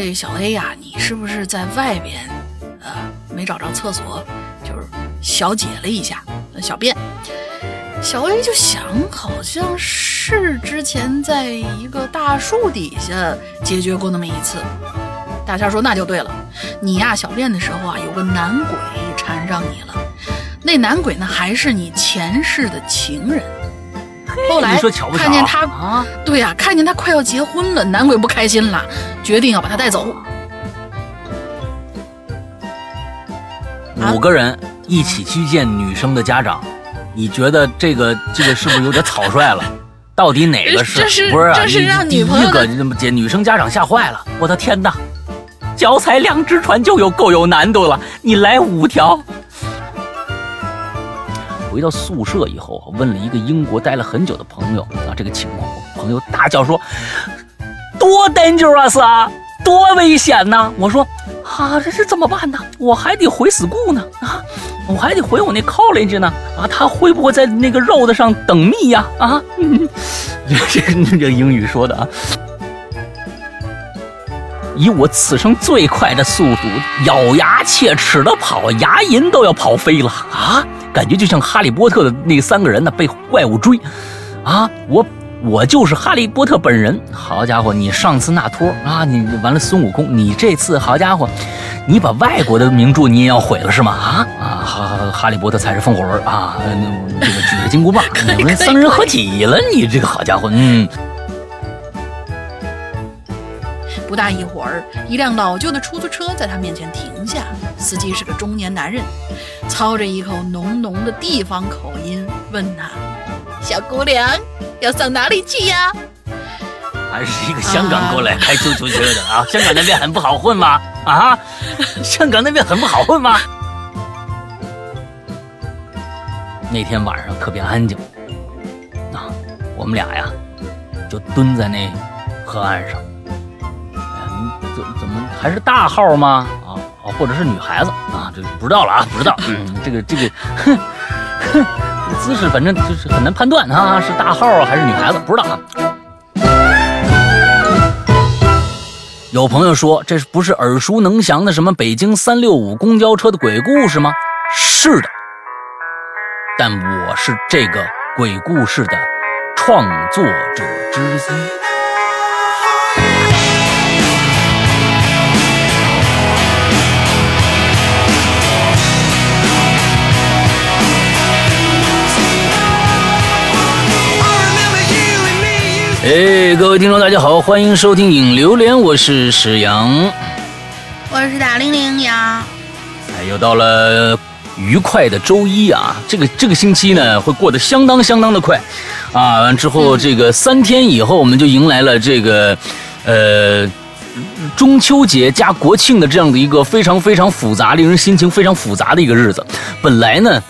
这小 A 呀，你是不是在外边，呃，没找着厕所，就是小解了一下小便？小 A 就想，好像是之前在一个大树底下解决过那么一次。大仙说那就对了，你呀小便的时候啊，有个男鬼缠上你了，那男鬼呢还是你前世的情人。后来看见他啊，对呀，看见他快要结婚了，男鬼不开心了，决定要把他带走。五个人一起去见女生的家长，你觉得这个这个是不是有点草率了？到底哪个是？不是啊？这是让女朋友那么姐女生家长吓坏了。我的天哪，脚踩两只船就有够有难度了，你来五条。回到宿舍以后，问了一个英国待了很久的朋友啊，这个情况，朋友大叫说：“多 dangerous 啊，多危险呐！”我说：“啊，这是怎么办呢？我还得回 school 呢啊，我还得回我那 college 呢啊，他会不会在那个 road 上等密呀？啊，这这这英语说的啊，以我此生最快的速度，咬牙切齿的跑，牙龈都要跑飞了啊！”感觉就像哈利波特的那三个人呢，被怪物追，啊，我我就是哈利波特本人。好家伙，你上次那托啊，你完了孙悟空，你这次好家伙，你把外国的名著你也要毁了是吗？啊啊，哈哈利波特才是风火轮啊，这个举着金箍棒，你们三人合体了，你这个好家伙，嗯。不大一会儿，一辆老旧的出租车在他面前停下，司机是个中年男人。操着一口浓浓的地方口音，问他：“小姑娘，要上哪里去呀？”还是一个香港过来开出租车的啊？香港那边很不好混吗？啊？香港那边很不好混吗？那天晚上特别安静，啊，我们俩呀，就蹲在那河岸上。怎怎么还是大号吗？啊？或者是女孩子啊，这不知道了啊，不知道。嗯，这个这个，哼哼，这个姿势反正就是很难判断啊，是大号还是女孩子，不知道啊。有朋友说，这不是耳熟能详的什么北京三六五公交车的鬼故事吗？是的，但我是这个鬼故事的创作者之一。哎，各位听众，大家好，欢迎收听《影榴莲》，我是史阳，我是大玲玲呀。哎，又到了愉快的周一啊！这个这个星期呢，会过得相当相当的快啊！完之后，这个三天以后，我们就迎来了这个呃中秋节加国庆的这样的一个非常非常复杂、令人心情非常复杂的一个日子。本来呢，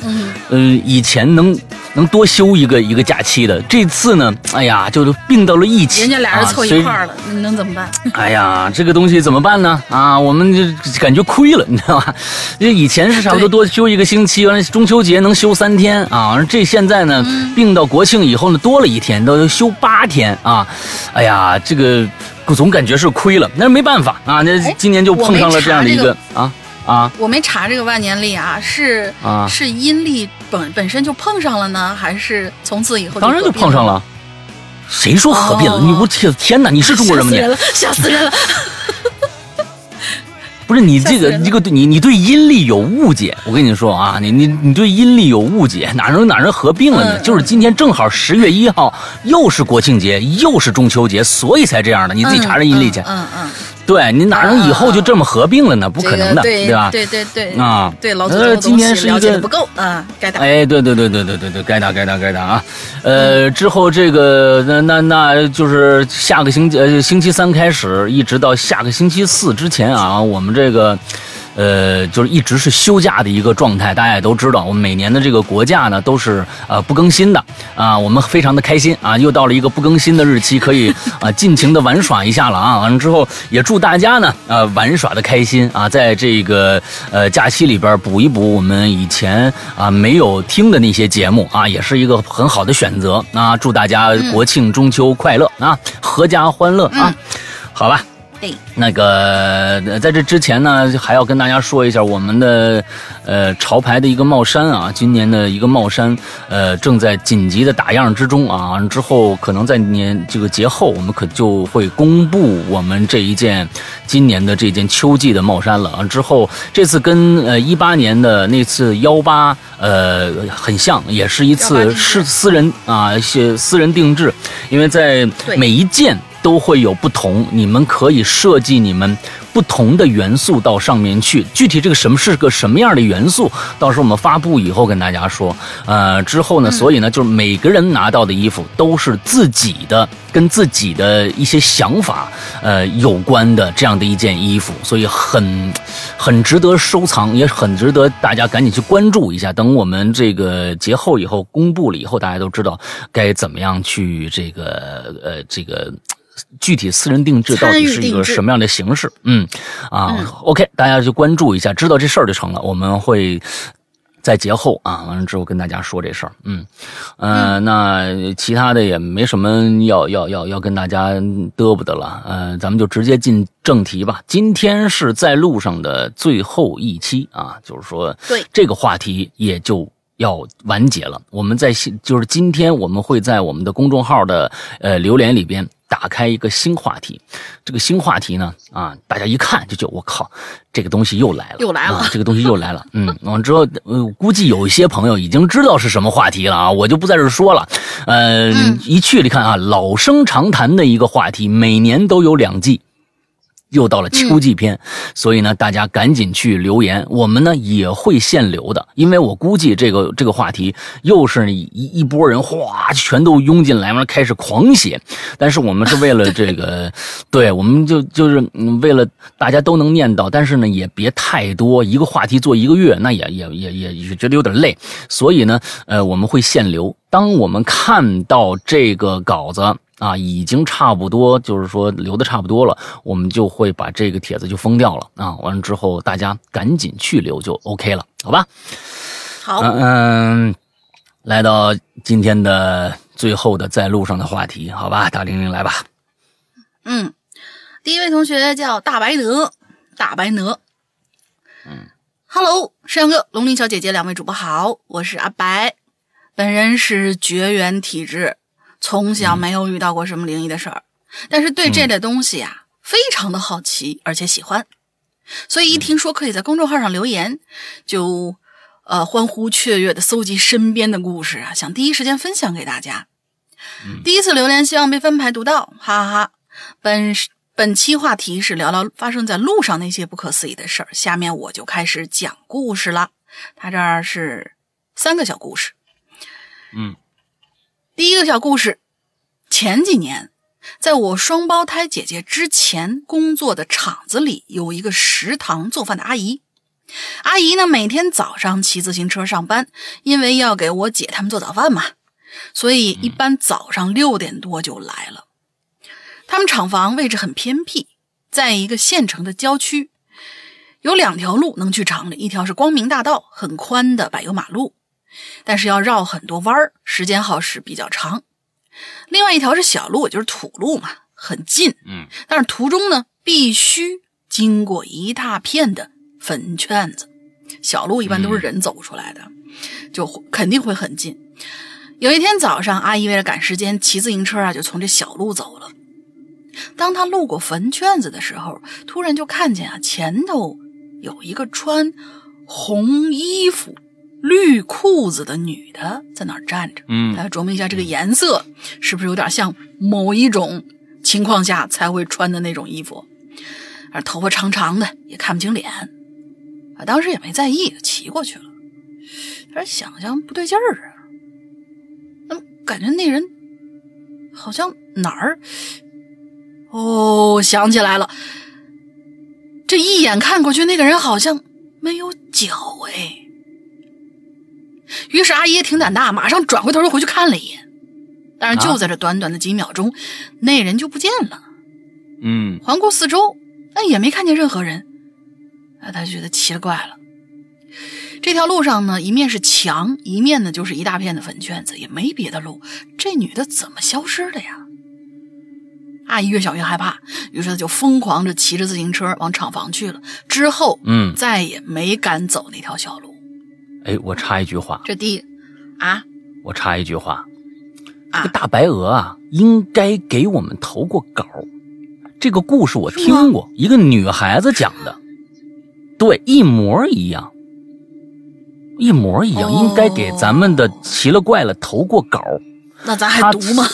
嗯，以前能。能多休一个一个假期的，这次呢，哎呀，就是并到了一起，人家俩人凑一块了，你能怎么办？哎呀，这个东西怎么办呢？啊，我们就感觉亏了，你知道吧？因为以前是差不多多休一个星期，完了中秋节能休三天啊，这现在呢，并到国庆以后呢，多了一天，都休八天啊！哎呀，这个总感觉是亏了，那是没办法啊，那今年就碰上了这样的一个啊。啊，我没查这个万年历啊，是啊，是阴历本本身就碰上了呢，还是从此以后当然就碰上了？谁说合并了？你我天天哪！你是中国人吗？你吓死人了！不是你这个这个你你对阴历有误解，我跟你说啊，你你你对阴历有误解，哪能哪能合并了呢？就是今天正好十月一号，又是国庆节，又是中秋节，所以才这样的。你自己查查阴历去。嗯嗯。对你哪能以后就这么合并了呢？不可能的，对吧？对对对啊，对老祖今天是一个不够啊，该打。哎，对对对对对对对，该打该打该打啊！呃，之后这个那那那就是下个星期呃星期三开始，一直到下个星期四之前啊，我们这个。呃，就是一直是休假的一个状态，大家也都知道，我们每年的这个国假呢都是呃不更新的啊，我们非常的开心啊，又到了一个不更新的日期，可以啊尽情的玩耍一下了啊，完 了之后也祝大家呢呃玩耍的开心啊，在这个呃假期里边补一补我们以前啊没有听的那些节目啊，也是一个很好的选择啊，祝大家国庆中秋快乐啊，阖家欢乐啊，好吧。对，那个呃在这之前呢，还要跟大家说一下我们的呃潮牌的一个帽衫啊，今年的一个帽衫呃正在紧急的打样之中啊，之后可能在年这个节后，我们可就会公布我们这一件今年的这件秋季的帽衫了啊。之后这次跟呃一八年的那次幺八呃很像，也是一次是私人啊，些私人定制，因为在每一件。都会有不同，你们可以设计你们不同的元素到上面去。具体这个什么是个什么样的元素，到时候我们发布以后跟大家说。呃，之后呢，所以呢，就是每个人拿到的衣服都是自己的，跟自己的一些想法呃有关的这样的一件衣服，所以很很值得收藏，也很值得大家赶紧去关注一下。等我们这个节后以后公布了以后，大家都知道该怎么样去这个呃这个。具体私人定制到底是一个什么样的形式？嗯，啊、嗯 o k 大家就关注一下，知道这事儿就成了。我们会在节后啊，完了之后跟大家说这事儿。嗯，呃，那其他的也没什么要要要要跟大家嘚啵的了。呃，咱们就直接进正题吧。今天是在路上的最后一期啊，就是说，对这个话题也就。要完结了，我们在新就是今天我们会在我们的公众号的呃留言里边打开一个新话题，这个新话题呢啊，大家一看就觉得我靠，这个东西又来了，又来了。啊，这个东西又来了，嗯，完了之后，呃，估计有一些朋友已经知道是什么话题了啊，我就不在这说了，呃，嗯。一去你看啊，老生常谈的一个话题，每年都有两季。又到了秋季篇，所以呢，大家赶紧去留言，我们呢也会限流的，因为我估计这个这个话题又是一一波人哗全都涌进来，完了开始狂写，但是我们是为了这个，对，我们就就是嗯为了大家都能念到，但是呢也别太多，一个话题做一个月，那也也也也也觉得有点累，所以呢，呃，我们会限流。当我们看到这个稿子。啊，已经差不多，就是说留的差不多了，我们就会把这个帖子就封掉了啊。完了之后，大家赶紧去留就 OK 了，好吧？好，嗯嗯，来到今天的最后的在路上的话题，好吧？大玲玲来吧。嗯，第一位同学叫大白鹅，大白鹅。嗯，Hello，山羊哥、龙鳞小姐姐两位主播好，我是阿白，本人是绝缘体质，从小没有遇到过什么灵异的事儿，但是对这类东西啊、非常的好奇，而且喜欢，所以一听说可以在公众号上留言，就呃欢呼雀跃的搜集身边的故事啊，想第一时间分享给大家。第一次留言，希望被分牌读到，哈哈哈。本本期话题是聊聊发生在路上那些不可思议的事儿，下面我就开始讲故事了。他这儿是三个小故事。嗯第一个小故事，前几年，在我双胞胎姐姐之前工作的厂子里，有一个食堂做饭的阿姨。阿姨呢，每天早上骑自行车上班，因为要给我姐他们做早饭嘛，所以一般早上六点多就来了。他们厂房位置很偏僻，在一个县城的郊区，有两条路能去厂里，一条是光明大道，很宽的柏油马路，但是要绕很多弯儿，时间耗时比较长。另外一条是小路，也就是土路嘛，很近，嗯但是途中呢必须经过一大片的坟圈子。小路一般都是人走出来的，就肯定会很近。有一天早上，阿姨为了赶时间，骑自行车啊就从这小路走了。当她路过坟圈子的时候，突然就看见啊前头有一个穿红衣服、绿裤子的女的在那儿站着。嗯大家琢磨一下，这个颜色是不是有点像某一种情况下才会穿的那种衣服？而头发长长的，也看不清脸。啊，当时也没在意，就骑过去了。但是想想不对劲儿啊，怎么感觉那人好像哪儿？哦，想起来了，这一眼看过去，那个人好像没有脚哎。于是阿姨也挺胆大，马上转回头又回去看了一眼。但是就在这短短的几秒钟，那人就不见了。嗯环顾四周，但也没看见任何人。啊，他觉得奇了怪了。这条路上呢，一面是墙，一面呢就是一大片的粉圈子，也没别的路。这女的怎么消失的呀？阿姨越想越害怕，于是她就疯狂着骑着自行车往厂房去了。之后，嗯，再也没敢走那条小路。哎，我插一句话，这第啊，我插一句话，啊这个大白鹅啊，应该给我们投过稿。这个故事我听过，一个女孩子讲的，对，一模一样，一模一样，哦。应该给咱们的奇了怪了投过稿。那咱还他读吗？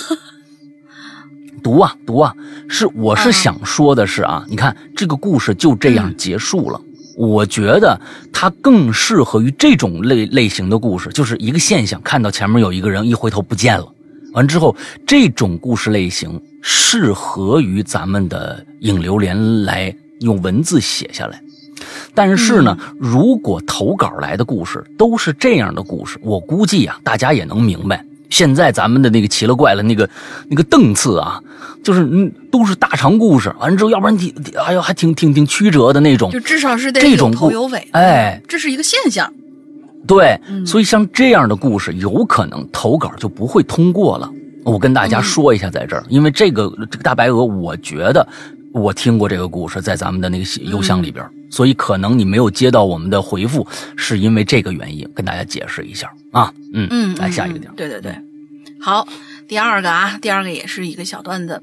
读啊读啊，是我是嗯。想说的是啊，你看这个故事就这样结束了。我觉得它更适合于这种类类型的故事，就是一个现象，看到前面有一个人，一回头不见了，完之后这种故事类型适合于咱们的影流连来用文字写下来。但是呢，如果投稿来的故事都是这样的故事，我估计啊，大家也能明白。现在咱们的那个奇了怪了那个那个档次啊，就是嗯都是大长故事，完了之后，要不然挺哎呦还挺挺挺曲折的那种就。至少是得有这种头有尾。哎，这是一个现象。对，嗯所以像这样的故事，有可能投稿就不会通过了。我跟大家说一下，在这儿，因为这个这个大白鹅，我觉得我听过这个故事，在咱们的那个邮箱里边，所以可能你没有接到我们的回复，是因为这个原因，跟大家解释一下啊。嗯嗯，来嗯下一个点对对对，好，第二个啊，第二个也是一个小段子。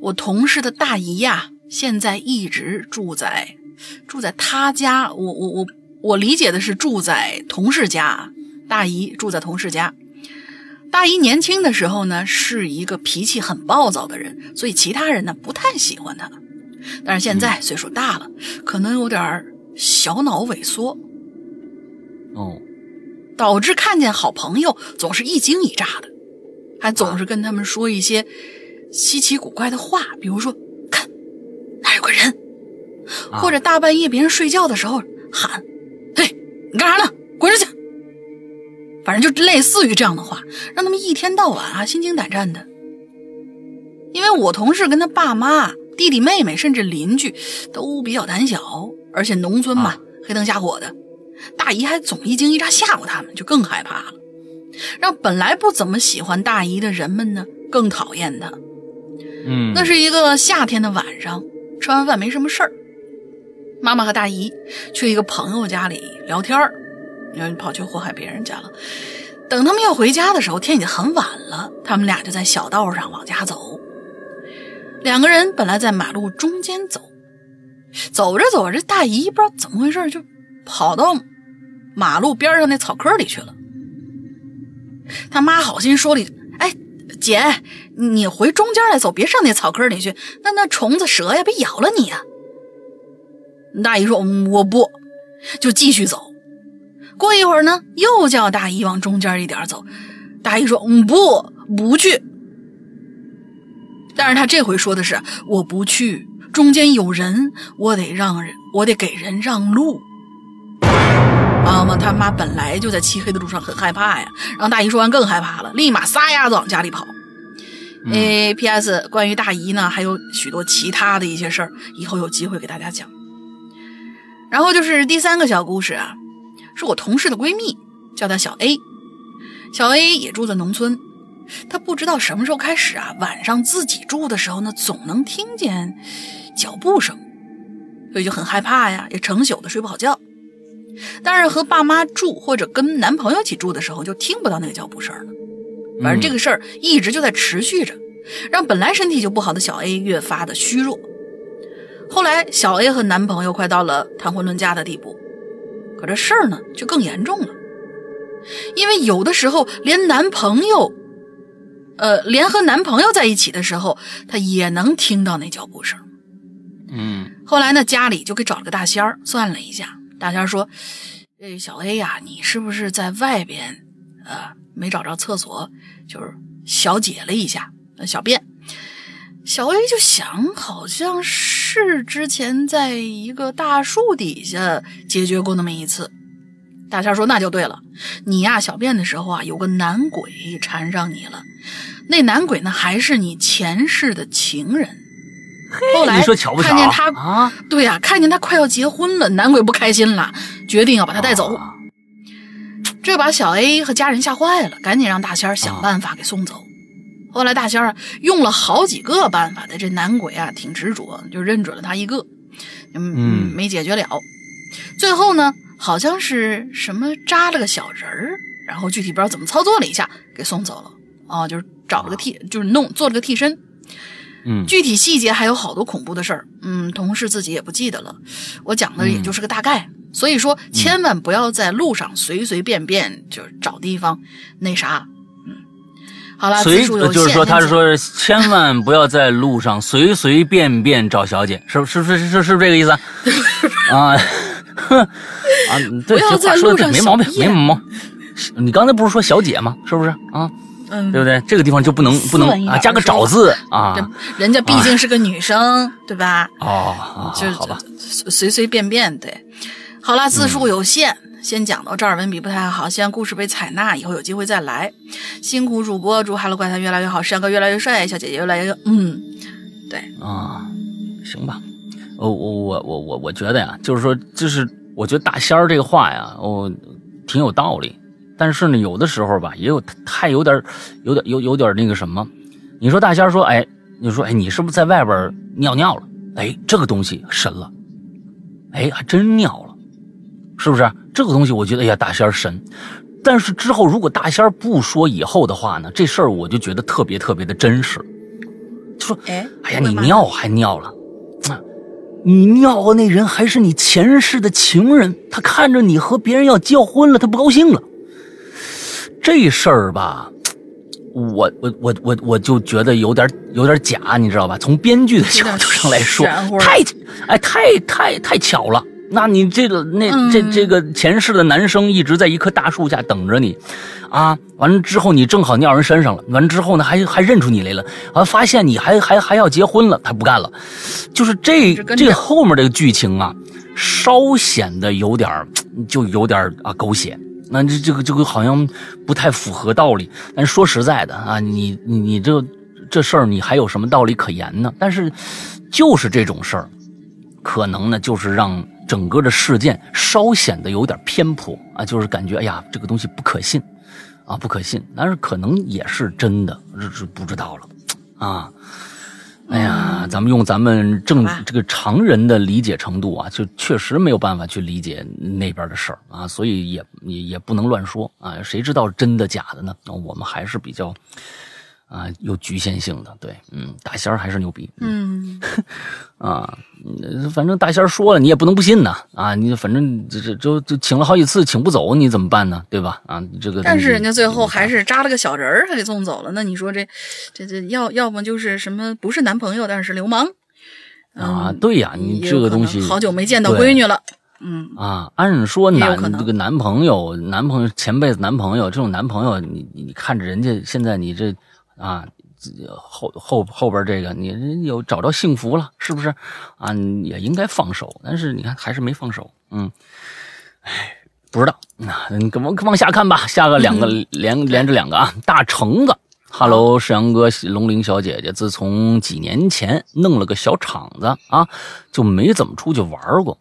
我同事的大姨呀、现在一直住在住在他家，我我我我理解的是住在同事家，大姨住在同事家。大姨年轻的时候呢，是一个脾气很暴躁的人，所以其他人呢不太喜欢她。但是现在岁数大了，可能有点儿小脑萎缩，哦，导致看见好朋友总是一惊一乍的，还总是跟他们说一些稀奇古怪的话，比如说“看，那有个人”，啊或者大半夜别人睡觉的时候喊：“嘿，你干啥呢？滚出去！”反正就类似于这样的话，让他们一天到晚啊心惊胆战的。因为我同事跟他爸妈、弟弟妹妹，甚至邻居都比较胆小，而且农村嘛，啊黑灯瞎火的，大姨还总一惊一乍吓唬他们，就更害怕了，让本来不怎么喜欢大姨的人们呢更讨厌她。嗯，那是一个夏天的晚上，吃完饭没什么事儿，妈妈和大姨去一个朋友家里聊天儿，然后跑去祸害别人家了。等他们要回家的时候，天已经很晚了，他们俩就在小道上往家走。两个人本来在马路中间走，走着走着，这大姨不知道怎么回事，就跑到马路边上那草坑里去了。他妈好心说了一句：“哎，姐，你回中间来走，别上那草坑里去，那那虫子蛇呀，别咬了你呀。”大姨说：“我不。”就继续走。过一会儿呢，又叫大姨往中间一点走。大姨说：“嗯，不，不去。”但是他这回说的是：“我不去，中间有人，我得让人，我得给人让路。”啊嘛，他妈本来就在漆黑的路上很害怕呀，然后大姨说完更害怕了，立马撒丫子往家里跑。诶，P.S. 关于大姨呢，还有许多其他的一些事儿，以后有机会给大家讲。然后就是第三个小故事啊，是我同事的闺蜜，叫她小 A。小 A 也住在农村，她不知道什么时候开始啊，晚上自己住的时候呢，总能听见脚步声，所以就很害怕呀，也成宿的睡不好觉。但是和爸妈住或者跟男朋友一起住的时候，就听不到那个脚步声了。反正这个事儿一直就在持续着，让本来身体就不好的小 A 越发的虚弱。后来，小 A 和男朋友快到了谈婚论嫁的地步，可这事儿呢就更严重了，因为有的时候连男朋友，呃，连和男朋友在一起的时候，她也能听到那脚步声。嗯后来呢，家里就给找了个大仙儿算了一下，大仙说：“哎，小 A 呀、你是不是在外边，呃，没找着厕所，就是小解了一下，呃，小便。”小 A 就想，好像是之前在一个大树底下解决过那么一次。大仙说：“那就对了，你呀、小便的时候啊，有个男鬼缠上你了，那男鬼呢，还是你前世的情人。”后来？看见他啊，对呀、看见他快要结婚了，男鬼不开心了，决定要把他带走。啊这把小 A 和家人吓坏了，赶紧让大仙儿想办法给送走。后来大仙儿用了好几个办法，的这男鬼啊挺执着，就认准了他一个，嗯，没解决了。最后呢，好像是什么扎了个小人儿，然后具体不知道怎么操作了一下，给送走了。哦，就是找了个替，就是弄做了个替身。嗯，具体细节还有好多恐怖的事儿，嗯，同事自己也不记得了。我讲的也就是个大概，所以说千万不要在路上随随便便就找地方那啥。嗯，好了，随就是说他是说千万不要在路上随随便便找小姐，是是是是是是这个意思啊？啊，哼 啊，对，这话说的没毛病，没毛病。你刚才不是说小姐吗？是不是啊？嗯，对不对？这个地方就不能不能啊，加个找字啊。人家毕竟是个女生，对吧？哦，就好吧，随随便便对。好啦，字数有限，先讲到这儿。文笔不太好，希望故事被采纳，以后有机会再来。辛苦主播，祝《Hello 怪谈》越来越好，山哥越来越帅，小姐姐越来越……嗯，对啊，行吧。我我我我我我觉得呀，就是说，就是我觉得大仙儿这个话呀，我挺有道理。但是呢，有的时候吧，也有太有点，有点有有点那个什么。你说大仙说，哎，你说，哎，你是不是在外边尿尿了？哎，这个东西神了，哎，还真尿了，是不是？这个东西我觉得，哎呀，大仙神。但是之后如果大仙不说以后的话呢，这事儿我就觉得特别特别的真实。就说，哎，哎呀，你尿还尿了，你尿的那人还是你前世的情人，他看着你和别人要结婚了，他不高兴了。这事儿吧，我我我我我就觉得有点有点假，你知道吧？从编剧的角度上来说，太哎太太太巧了。那你这个那这这个前世的男生一直在一棵大树下等着你，啊，完了之后你正好尿人身上了，完了之后呢还还认出你来了，啊，发现你还还还要结婚了，他不干了，就是这这后面这个剧情啊，稍显得有点就有点啊狗血。那这这个这个好像不太符合道理，但说实在的啊，你你你这这事儿你还有什么道理可言呢？但是就是这种事儿，可能呢就是让整个的事件稍显得有点偏颇啊，就是感觉哎呀这个东西不可信啊不可信，但是可能也是真的，这这不知道了啊。哎呀，咱们用咱们正这个常人的理解程度啊，就确实没有办法去理解那边的事儿啊，所以也也也不能乱说啊，谁知道真的假的呢？那我们还是比较。啊，有局限性的，对，嗯，大仙儿还是牛逼，嗯，啊，反正大仙儿说了，你也不能不信呐，啊，你反正这这就就请了好几次，请不走，你怎么办呢？对吧？啊，这个，但是人家最后还是扎了个小人儿，还给送走了，那你说这这这要要么就是什么不是男朋友，但是流氓啊？对呀，你这个东西好久没见到闺女了，嗯啊，按说男这个男朋友，男朋友前辈子男朋友这种男朋友，你你看着人家现在你这。啊，后后后边这个你有找着幸福了，是不是？啊，也应该放手，但是你看还是没放手。嗯，哎，不知道，那你往往下看吧。下个两个连连着两个啊，大橙子，Hello，世阳哥，龙玲小姐姐，自从几年前弄了个小厂子啊，就没怎么出去玩过。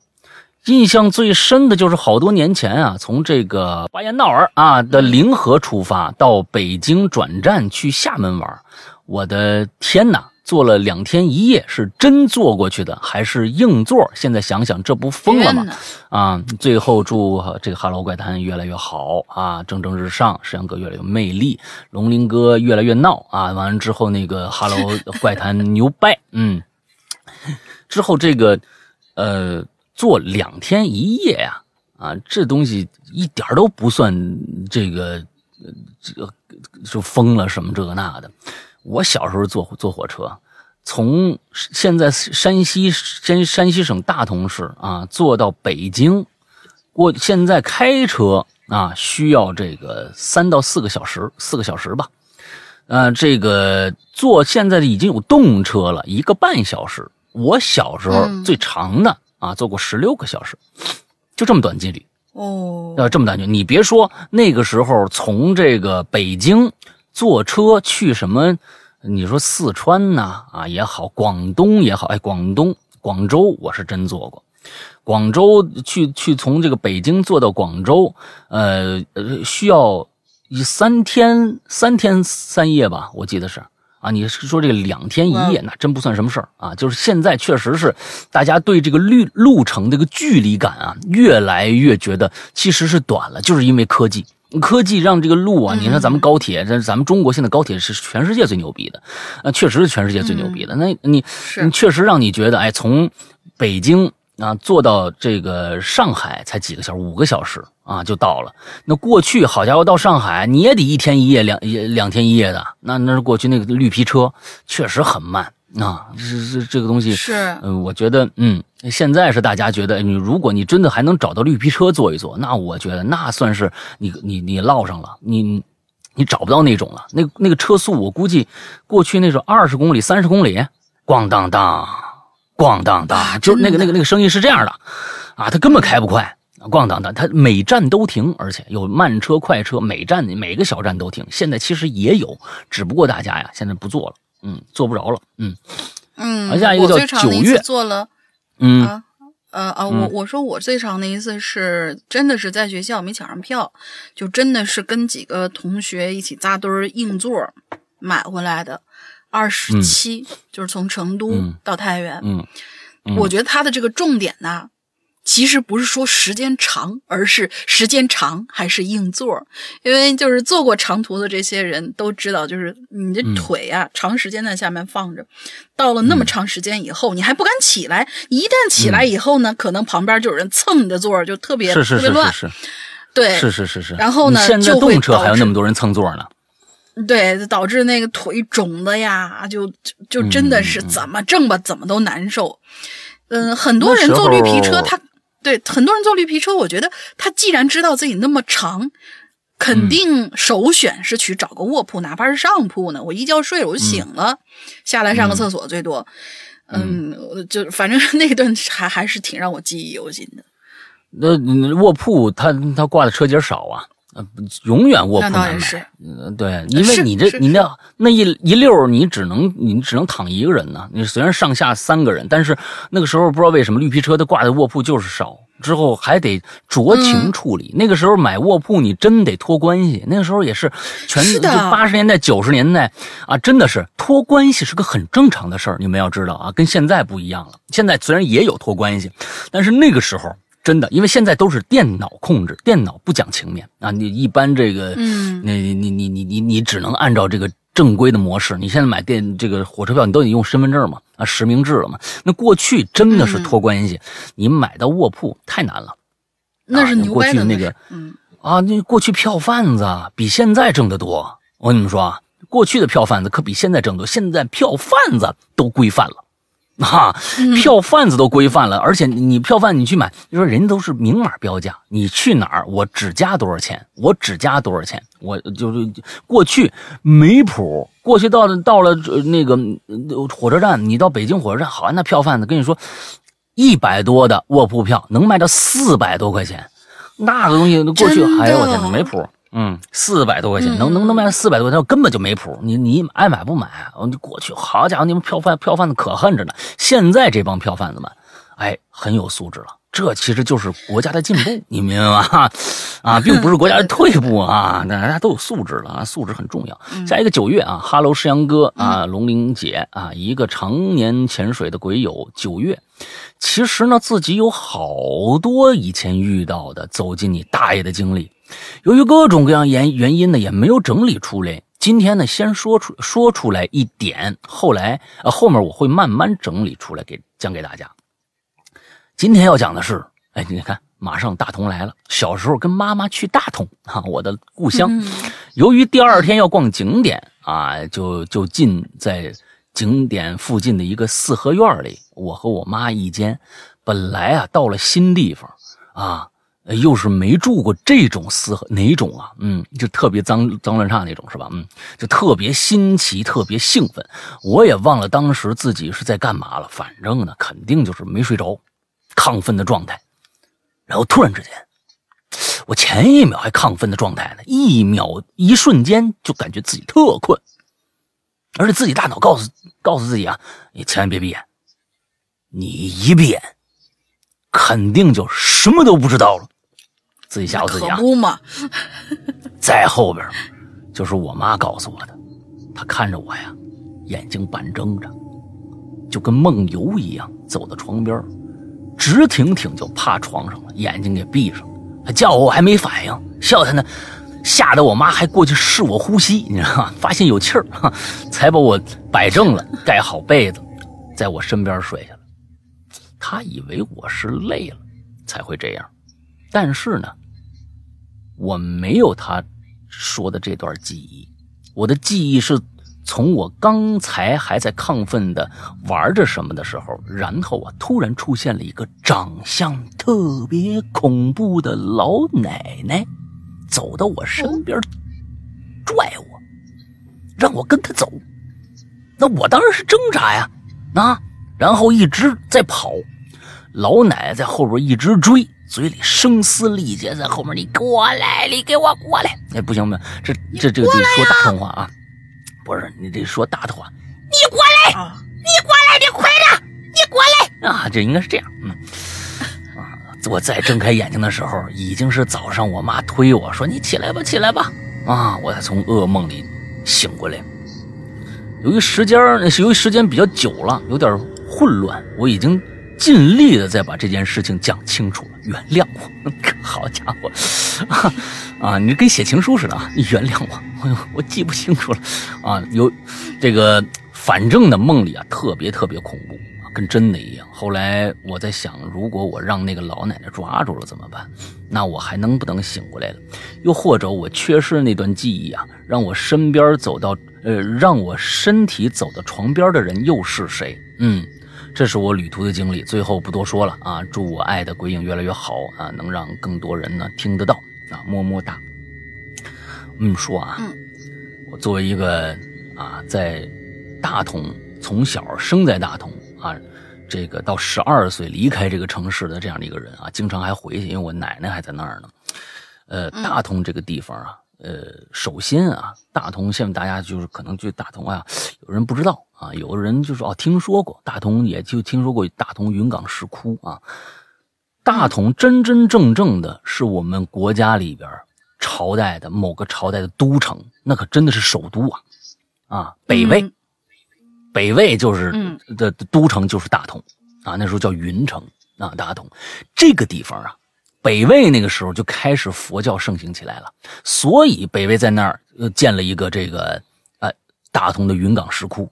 印象最深的就是好多年前啊，从这个巴彦淖尔啊的临河出发，到北京转站去厦门玩。我的天哪，坐了两天一夜，是真坐过去的还是硬座？现在想想，这不疯了吗？啊！最后祝这个《哈喽怪谈》越来越好啊，蒸蒸日上，石阳哥越来越有魅力，龙鳞哥越来越闹啊！完了之后，那个《哈喽怪谈》牛掰，嗯，之后这个呃。坐两天一夜呀，啊，这东西一点都不算这个，这个就疯了什么这个那的。我小时候坐坐火车，从现在山西山山西省大同市啊坐到北京，我现在开车啊需要这个三到四个小时，四个小时吧。呃，这个坐现在已经有动车了，一个半小时。我小时候最长的。啊，坐过十六个小时，就这么短距离哦。要这么短距离，你别说那个时候从这个北京坐车去什么，你说四川呐啊也好，广东也好，哎，广东广州我是真坐过，广州去去从这个北京坐到广州，呃呃需要一三天三天三夜吧，我记得是啊，你是说这个两天一夜，那真不算什么事儿啊。就是现在确实是，大家对这个路路程这个距离感啊，越来越觉得其实是短了，就是因为科技，科技让这个路啊，你看咱们高铁，这咱们中国现在高铁是全世界最牛逼的，啊，确实是全世界最牛逼的。那你你确实让你觉得，哎，从北京。啊，坐到这个上海才几个小时，五个小时啊就到了。那过去好家伙，到上海你也得一天一夜、两两天一夜的。那那是过去那个绿皮车确实很慢啊。这这这个东西是，嗯，我觉得，嗯，现在是大家觉得，你如果你真的还能找到绿皮车坐一坐，那我觉得那算是你你你落上了，你你找不到那种了。那那个车速，我估计过去那种二十公里、三十公里，咣当当。咣当当，就是那个那个那个声音是这样的，啊，它根本开不快，咣当当，它每站都停，而且有慢车快车，每站每个小站都停。现在其实也有，只不过大家呀现在不坐了，嗯，坐不着了，嗯嗯。好，下一个叫九月做了，嗯啊呃啊，我我说我最长的一次是真的是在学校没抢上票，就真的是跟几个同学一起扎堆硬座买回来的。二十七，就是从成都到太原。嗯，我觉得它的这个重点呢，其实不是说时间长，而是时间长还是硬座。因为就是坐过长途的这些人都知道，就是你的腿呀，长时间在下面放着，到了那么长时间以后，你还不敢起来。一旦起来以后呢，可能旁边就有人蹭你的座，就特别特别乱。对，是是是是。然后呢，现在动车还有那么多人蹭座呢。对，导致那个腿肿的呀，就就就真的是怎么挣吧，怎么都难受。嗯，很多人坐绿皮车，他对很多人坐绿皮车，我觉得他既然知道自己那么长，肯定首选是去找个卧铺，哪怕是上铺呢。我一觉睡了，我就醒了，下来上个厕所最多。嗯，就反正那段还还是挺让我记忆犹新的。那卧铺，他他挂的车节少啊。呃，永远卧铺难买。嗯，对，因为你这你那那一一溜你只能你只能躺一个人呢。你虽然上下三个人，但是那个时候不知道为什么绿皮车它挂的卧铺就是少，之后还得酌情处理。那个时候买卧铺你真得托关系。那个时候也是全就八十年代九十年代啊，真的是托关系是个很正常的事儿。你们要知道啊，跟现在不一样了。现在虽然也有托关系，但是那个时候。真的，因为现在都是电脑控制，电脑不讲情面啊！你一般这个，嗯，那你你你你你你只能按照这个正规的模式。你现在买电这个火车票，你都得用身份证嘛，啊，实名制了嘛。那过去真的是托关系，你买到卧铺太难了。那是牛掰的那个，嗯啊，那过去票贩子比现在挣得多。我跟你们说啊，过去的票贩子可比现在挣多。现在票贩子都规范了。啊，票贩子都规范了，而且你票贩你去买，你说人家都是明码标价，你去哪儿我只加多少钱，我只加多少钱，我就是过去没谱，过去到了到了那个火车站，你到北京火车站，好，那票贩子跟你说，一百多的卧铺票能卖到四百多块钱，那个东西过去，哎呦我天，没谱。嗯，四百多块钱能能能卖四百多块钱，根本就没谱。你你爱买不买？你过去好家伙，你们票贩票贩子可恨着呢。现在这帮票贩子们，哎，很有素质了。这其实就是国家的进步，你明白吗？啊，并不是国家的退步啊。大家都有素质了啊，素质很重要。下一个九月啊，哈喽，石阳哥啊，龙玲姐啊，一个常年潜水的鬼友。九月，其实呢，自己有好多以前遇到的走进你大爷的经历。由于各种各样原原因呢，也没有整理出来。今天呢，先说出说出来一点，后来呃后面我会慢慢整理出来给讲给大家。今天要讲的是，哎，你看，马上大同来了。小时候跟妈妈去大同啊，我的故乡。由于第二天要逛景点啊，就就进在景点附近的一个四合院里，我和我妈一间。本来啊，到了新地方啊。又是没住过这种四合哪种啊？嗯，就特别脏脏乱差那种是吧？嗯，就特别新奇，特别兴奋。我也忘了当时自己是在干嘛了，反正呢，肯定就是没睡着，亢奋的状态。然后突然之间，我前一秒还亢奋的状态呢，一秒一瞬间就感觉自己特困，而且自己大脑告诉告诉自己啊，你千万别闭眼，你一闭眼，肯定就什么都不知道了。自己吓唬自己啊！可不嘛，在后边，就是我妈告诉我的。她看着我呀，眼睛半睁着，就跟梦游一样，走到床边，直挺挺就趴床上了，眼睛给闭上。她叫我，我还没反应，笑她呢，吓得我妈还过去试我呼吸，你知道吗？发现有气儿，才把我摆正了，盖好被子，在我身边睡下了。她以为我是累了才会这样，但是呢，我没有他说的这段记忆，我的记忆是从我刚才还在亢奋的玩着什么的时候，然后啊，突然出现了一个长相特别恐怖的老奶奶，走到我身边，拽我，让我跟他走，那我当然是挣扎呀，啊。然后一直在跑，老奶奶在后边一直追，嘴里声嘶力竭，在后面你过来，你给我过来！哎，不行不行，这这这得说大通话啊，不是你得说大的话，你过来，你过来，你快点，你过来啊！这应该是这样，嗯啊，我再睁开眼睛的时候，已经是早上，我妈推我说你起来吧，起来吧，啊，我才从噩梦里醒过来。由于时间由于时间比较久了，有点。混乱，我已经尽力的再把这件事情讲清楚了。原谅我，好家伙，啊，你跟写情书似的啊！你原谅我，我 我记不清楚了，啊，有这个，反正呢，梦里啊特别特别恐怖，跟真的一样。后来我在想，如果我让那个老奶奶抓住了怎么办？那我还能不能醒过来了？又或者我缺失那段记忆啊，让我身边走到呃，让我身体走到床边的人又是谁？嗯。这是我旅途的经历，最后不多说了啊！祝我爱的鬼影越来越好啊，能让更多人呢听得到啊，么么哒。嗯，说啊，我作为一个啊，在大同从小生在大同啊，这个到十二岁离开这个城市的这样的一个人啊，经常还回去，因为我奶奶还在那儿呢。呃，大同这个地方啊，呃，首先啊，大同现在大家就是可能对大同啊，有人不知道。啊，有的人就说哦，听说过大同，也就听说过大同云冈石窟啊。大同真真正正的是我们国家里边朝代的某个朝代的都城，那可真的是首都啊！啊，北魏，北魏就是的都城就是大同啊，那时候叫云城啊，大同这个地方啊，北魏那个时候就开始佛教盛行起来了，所以北魏在那儿建了一个这个呃。大同的云冈石窟，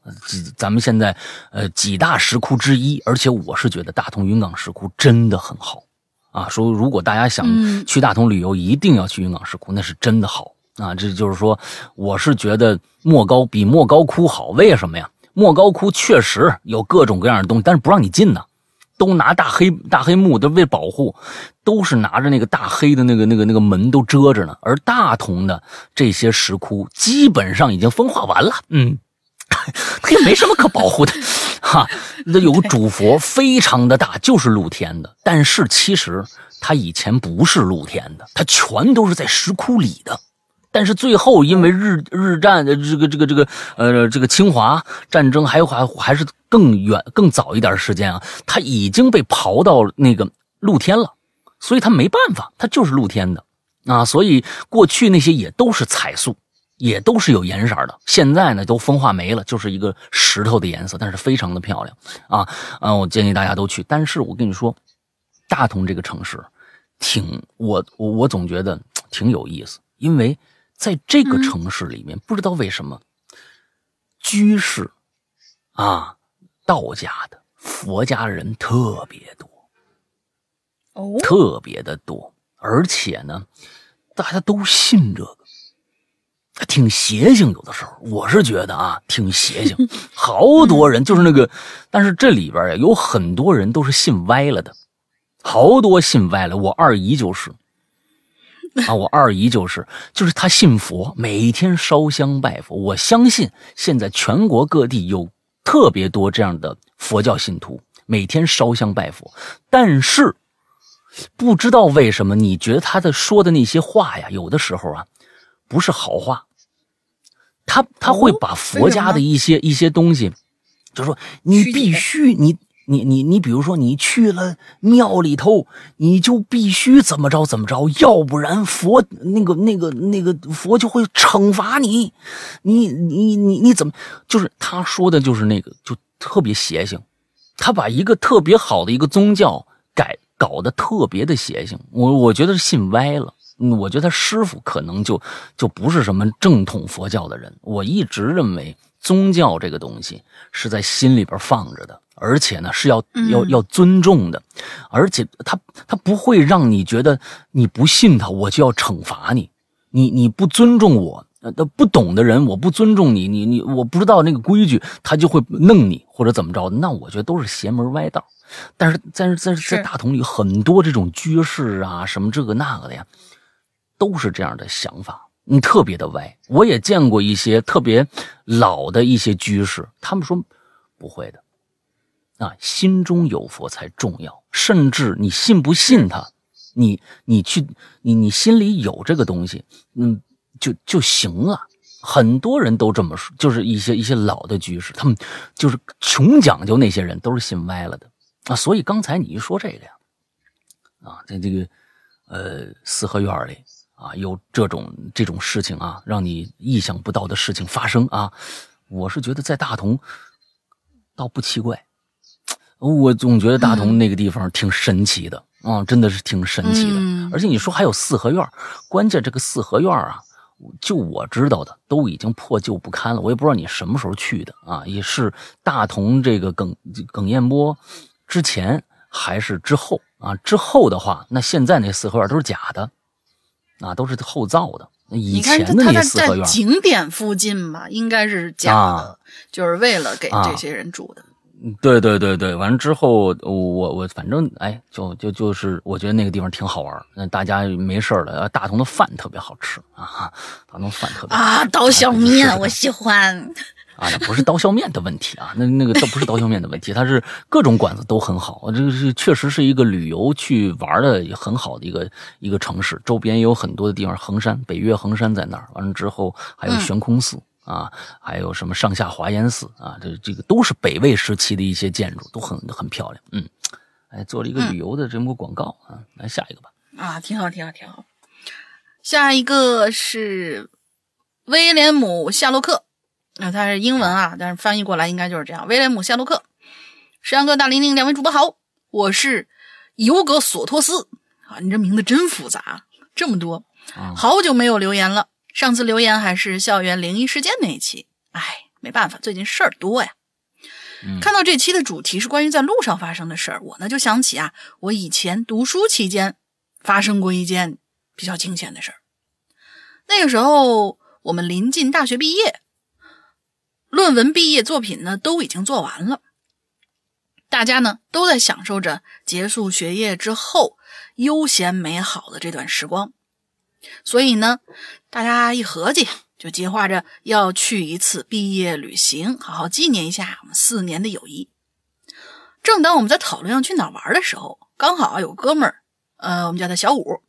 咱们现在呃几大石窟之一，而且我是觉得大同云冈石窟真的很好啊。说如果大家想去大同旅游，一定要去云冈石窟，那是真的好啊。这就是说，我是觉得莫高比莫高窟好，为什么呀？莫高窟确实有各种各样的东西，但是不让你进呢。都拿大黑大黑幕，都为保护，都是拿着那个大黑的那个那个那个门都遮着呢。而大同的这些石窟基本上已经风化完了，嗯，它 也没什么可保护的，哈。那有个主佛 非常的大，就是露天的，但是其实它以前不是露天的，它全都是在石窟里的。但是最后，因为日日战的这个这个这个呃这个侵华战争，还有还还是更远更早一点时间啊，它已经被刨到那个露天了，所以它没办法，它就是露天的啊。所以过去那些也都是彩塑，也都是有颜色的。现在呢都风化没了，就是一个石头的颜色，但是非常的漂亮啊啊！我建议大家都去。但是我跟你说，大同这个城市，挺我我我总觉得挺有意思，因为。在这个城市里面，不知道为什么，居士啊、道家的、佛家人特别多，哦，特别的多，而且呢，大家都信这个，挺邪性。有的时候，我是觉得啊，挺邪性。好多人就是那个，但是这里边呀，有很多人都是信歪了的，好多信歪了。我二姨就是。啊，我二姨就是，就是她信佛，每天烧香拜佛。我相信现在全国各地有特别多这样的佛教信徒，每天烧香拜佛。但是不知道为什么，你觉得他的说的那些话呀，有的时候啊，不是好话。他他会把佛家的一些一些东西，就说你必须你你你你，比如说你去了庙里头，你就必须怎么着怎么着，要不然佛那个那个那个佛就会惩罚你。你你你你怎么？就是他说的就是那个，就特别邪性。他把一个特别好的一个宗教改搞得特别的邪性。我我觉得是信歪了。我觉得他师傅可能就就不是什么正统佛教的人。我一直认为宗教这个东西是在心里边放着的。而且呢，是要要要尊重的，而且他他不会让你觉得你不信他，我就要惩罚你。你你不尊重我，呃，不懂的人，我不尊重你，你你我不知道那个规矩，他就会弄你或者怎么着。那我觉得都是邪门歪道。但是在在在大同里，很多这种居士啊，什么这个那个的呀，都是这样的想法，你特别的歪。我也见过一些特别老的一些居士，他们说不会的。啊，心中有佛才重要。甚至你信不信他，你你去你你心里有这个东西，嗯，就就行了。很多人都这么说，就是一些一些老的居士，他们就是穷讲究那些人，都是信歪了的啊。所以刚才你一说这个呀，啊，在这个呃四合院里啊，有这种这种事情啊，让你意想不到的事情发生啊，我是觉得在大同倒不奇怪。我总觉得大同那个地方挺神奇的啊，真的是挺神奇的。而且你说还有四合院，关键这个四合院啊，就我知道的都已经破旧不堪了。我也不知道你什么时候去的啊，也是大同这个耿耿彦波之前还是之后啊？之后的话，那现在那四合院都是假的啊，都是后造的。以前的那四合院，景点附近吧，应该是假的，就是为了给这些人住的。对对对对，完了之后，我我反正哎，就就就是，我觉得那个地方挺好玩那大家没事了，大同的饭特别好吃啊，大同饭特别啊，刀削面我喜欢啊，那不是刀削面的问题啊，那那个倒不是刀削面的问题，它是各种馆子都很好，这个是确实是一个旅游去玩的也很好的一个一个城市，周边也有很多的地方，衡山北岳衡山在那儿，完了之后还有悬空寺。啊，还有什么上下华严寺啊？这这个都是北魏时期的一些建筑，都很很漂亮。嗯，哎，做了一个旅游的这么个广告啊。来下一个吧。啊，挺好，挺好，挺好。下一个是威廉姆夏洛克，那它是英文啊，但是翻译过来应该就是这样。威廉姆夏洛克，石阳哥、大玲玲两位主播好，我是尤格索托斯啊，你这名字真复杂，这么多，好久没有留言了。上次留言还是校园灵异事件那一期，哎，没办法，最近事儿多呀。看到这期的主题是关于在路上发生的事儿，我呢就想起啊，我以前读书期间发生过一件比较惊险的事儿。那个时候我们临近大学毕业，论文毕业作品呢都已经做完了，大家呢都在享受着结束学业之后悠闲美好的这段时光。所以呢，大家一合计，就计划着要去一次毕业旅行，好好纪念一下我们四年的友谊。正当我们在讨论要去哪玩的时候，刚好有哥们儿，呃，我们叫他小五。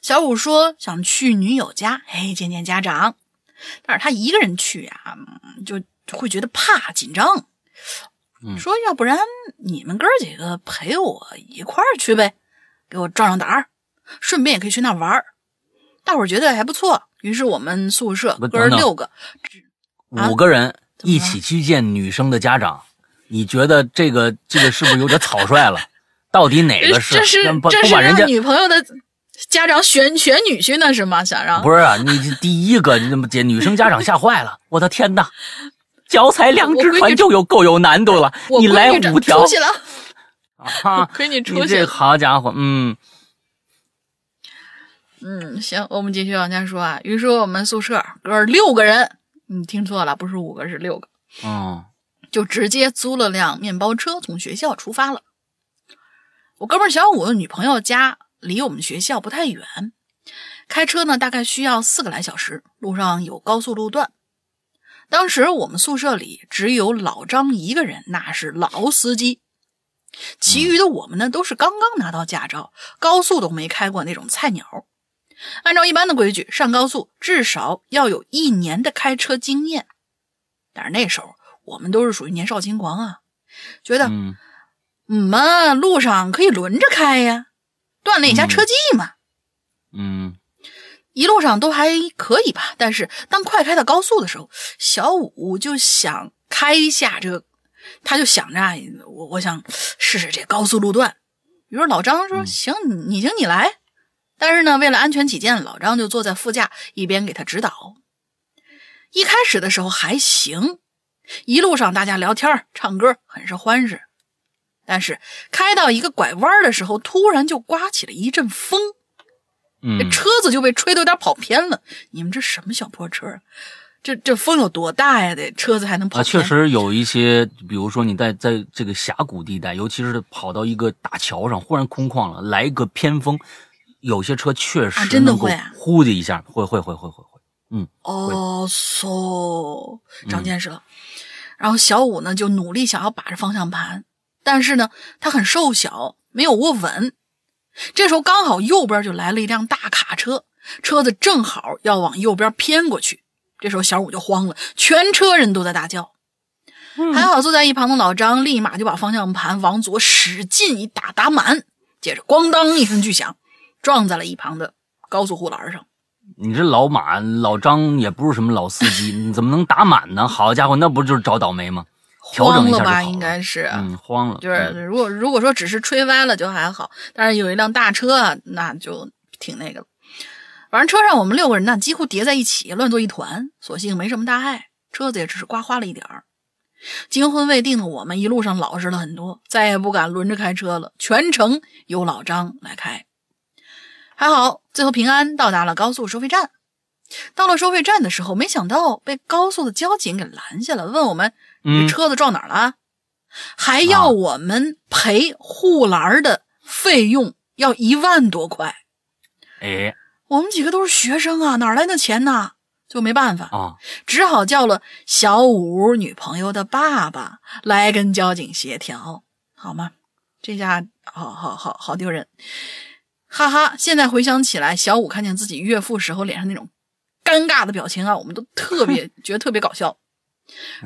小五说想去女友家，哎，见见家长。但是他一个人去呀，就会觉得怕紧张。说要不然你们哥几个陪我一块儿去呗，给我壮壮胆儿，顺便也可以去那玩儿。大伙儿觉得还不错，于是我们宿舍哥六个，五个人一起去见女生的家长。你觉得这个这个是不是有点草率了？到底哪个是？这是这是让女朋友的家长选选女婿呢？是吗？想让不是啊？你第一个，你怎么接 女生家长吓坏了？我的天哪！脚踩两只船就有够有难度了。你来五条出息了啊！亏你出息，你这好家伙，嗯。嗯，行，我们继续往下说啊。于是我们宿舍哥六个人，你听错了，不是五个，是六个。嗯，就直接租了辆面包车，从学校出发了。我哥们小五的女朋友家离我们学校不太远，开车呢大概需要四个来小时。路上有高速路段。当时我们宿舍里只有老张一个人，那是老司机。其余的我们呢，都是刚刚拿到驾照，高速都没开过那种菜鸟。按照一般的规矩，上高速至少要有一年的开车经验。但是那时候我们都是属于年少轻狂啊，觉得们路上可以轮着开呀，锻炼一下车技嘛。嗯，一路上都还可以吧，但是当快开到高速的时候，小五就想开下这个，他就想着啊，我我想试试这高速路段。于是老张说：“行，你行你来。”但是呢，为了安全起见，老张就坐在副驾，一边给他指导。一开始的时候还行，一路上大家聊天、唱歌，很是欢实。但是开到一个拐弯的时候，突然就刮起了一阵风，嗯，车子就被吹得有点跑偏了。你们这什么小破车啊？这这风有多大呀？得车子还能跑啊，确实有一些，比如说你在在这个峡谷地带，尤其是跑到一个大桥上，忽然空旷了，来一个偏风，有些车确实真的会啊，呼的一下，会会会会会会，嗯，哦，so 长见识了。然后小五呢就努力想要把着方向盘，但是呢他很瘦小，没有握稳。这时候刚好右边就来了一辆大卡车，车子正好要往右边偏过去。这时候小五就慌了，全车人都在大叫。还好坐在一旁的老张立马就把方向盘往左使劲一打，打满，接着咣当一声巨响，撞在了一旁的高速护栏上。你这老马老张也不是什么老司机，你怎么能打满呢？好家伙，那不就是找倒霉吗？慌了吧？应该是，嗯，慌了。就是如果如果说只是吹歪了就还好，但是有一辆大车，那就挺那个了。反正车上我们六个人呢，几乎叠在一起，乱作一团。所幸没什么大碍，车子也只是刮花了一点儿。惊魂未定的我们，一路上老实了很多，再也不敢轮着开车了，全程由老张来开。还好，最后平安到达了高速收费站。到了收费站的时候，没想到被高速的交警给拦下了，问我们：“这车子撞哪儿了？”还要我们赔护栏的费用，要一万多块。哎。我们几个都是学生啊，哪来的钱呢？就没办法啊，只好叫了小五女朋友的爸爸来跟交警协调，好吗？这下好好好好丢人，哈哈！现在回想起来，小五看见自己岳父时候脸上那种尴尬的表情啊，我们都特别 觉得特别搞笑。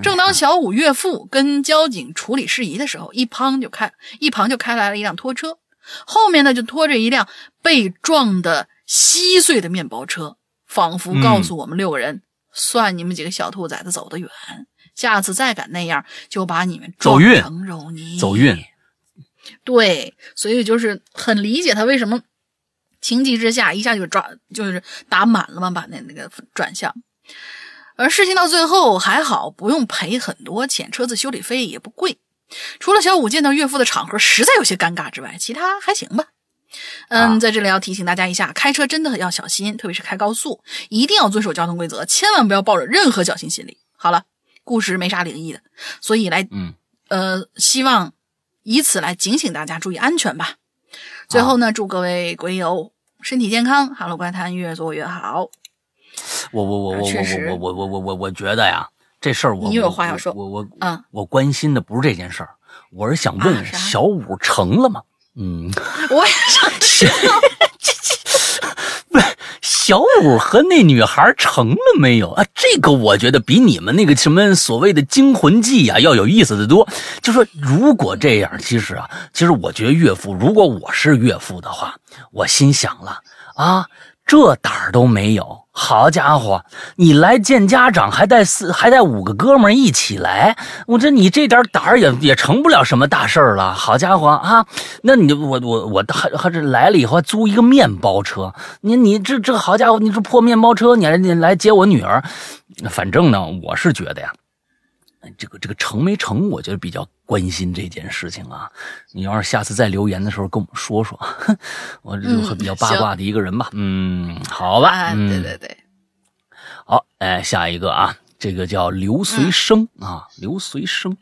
正当小五岳父跟交警处理事宜的时候，一旁就开一旁就开来了一辆拖车，后面呢就拖着一辆被撞的。稀碎的面包车，仿佛告诉我们六个人：“算你们几个小兔崽子走得远，下次再敢那样，就把你们撞成肉泥。”走运。对，所以就是很理解他为什么情急之下一下就抓，就是打满了嘛，把那那个转向。而事情到最后还好，不用赔很多钱，车子修理费也不贵。除了小五见到岳父的场合实在有些尴尬之外，其他还行吧。嗯，在这里要提醒大家一下，开车真的要小心，特别是开高速，一定要遵守交通规则，千万不要抱着任何侥幸心理。好了，故事没啥灵异的，所以来，嗯，呃，希望以此来警醒大家注意安全吧。最后呢，祝各位鬼友身体健康，Hello 怪谈越做越好。我我我我我我我我我我我觉得呀，这事儿我你有话要说，我我嗯，我关心的不是这件事儿，我是想问小五成了吗？嗯，我也想 知道，不，小五和那女孩成了没有啊？这个我觉得比你们那个什么所谓的惊魂记啊要有意思的多。就说如果这样，其实啊，其实我觉得岳父，如果我是岳父的话，我心想了啊。这胆儿都没有，好家伙！你来见家长，还带四，还带五个哥们一起来，我这你这点胆儿也也成不了什么大事儿了。好家伙啊！那你我我我还还是来了以后租一个面包车，你你这这好家伙，你这破面包车，你来你来接我女儿，反正呢，我是觉得呀。这个这个成没成，我觉得比较关心这件事情啊。你要是下次再留言的时候跟我们说说，我就比较八卦的一个人吧。嗯，好吧。对对对。好，哎，下一个啊，这个叫刘随生啊，刘随生。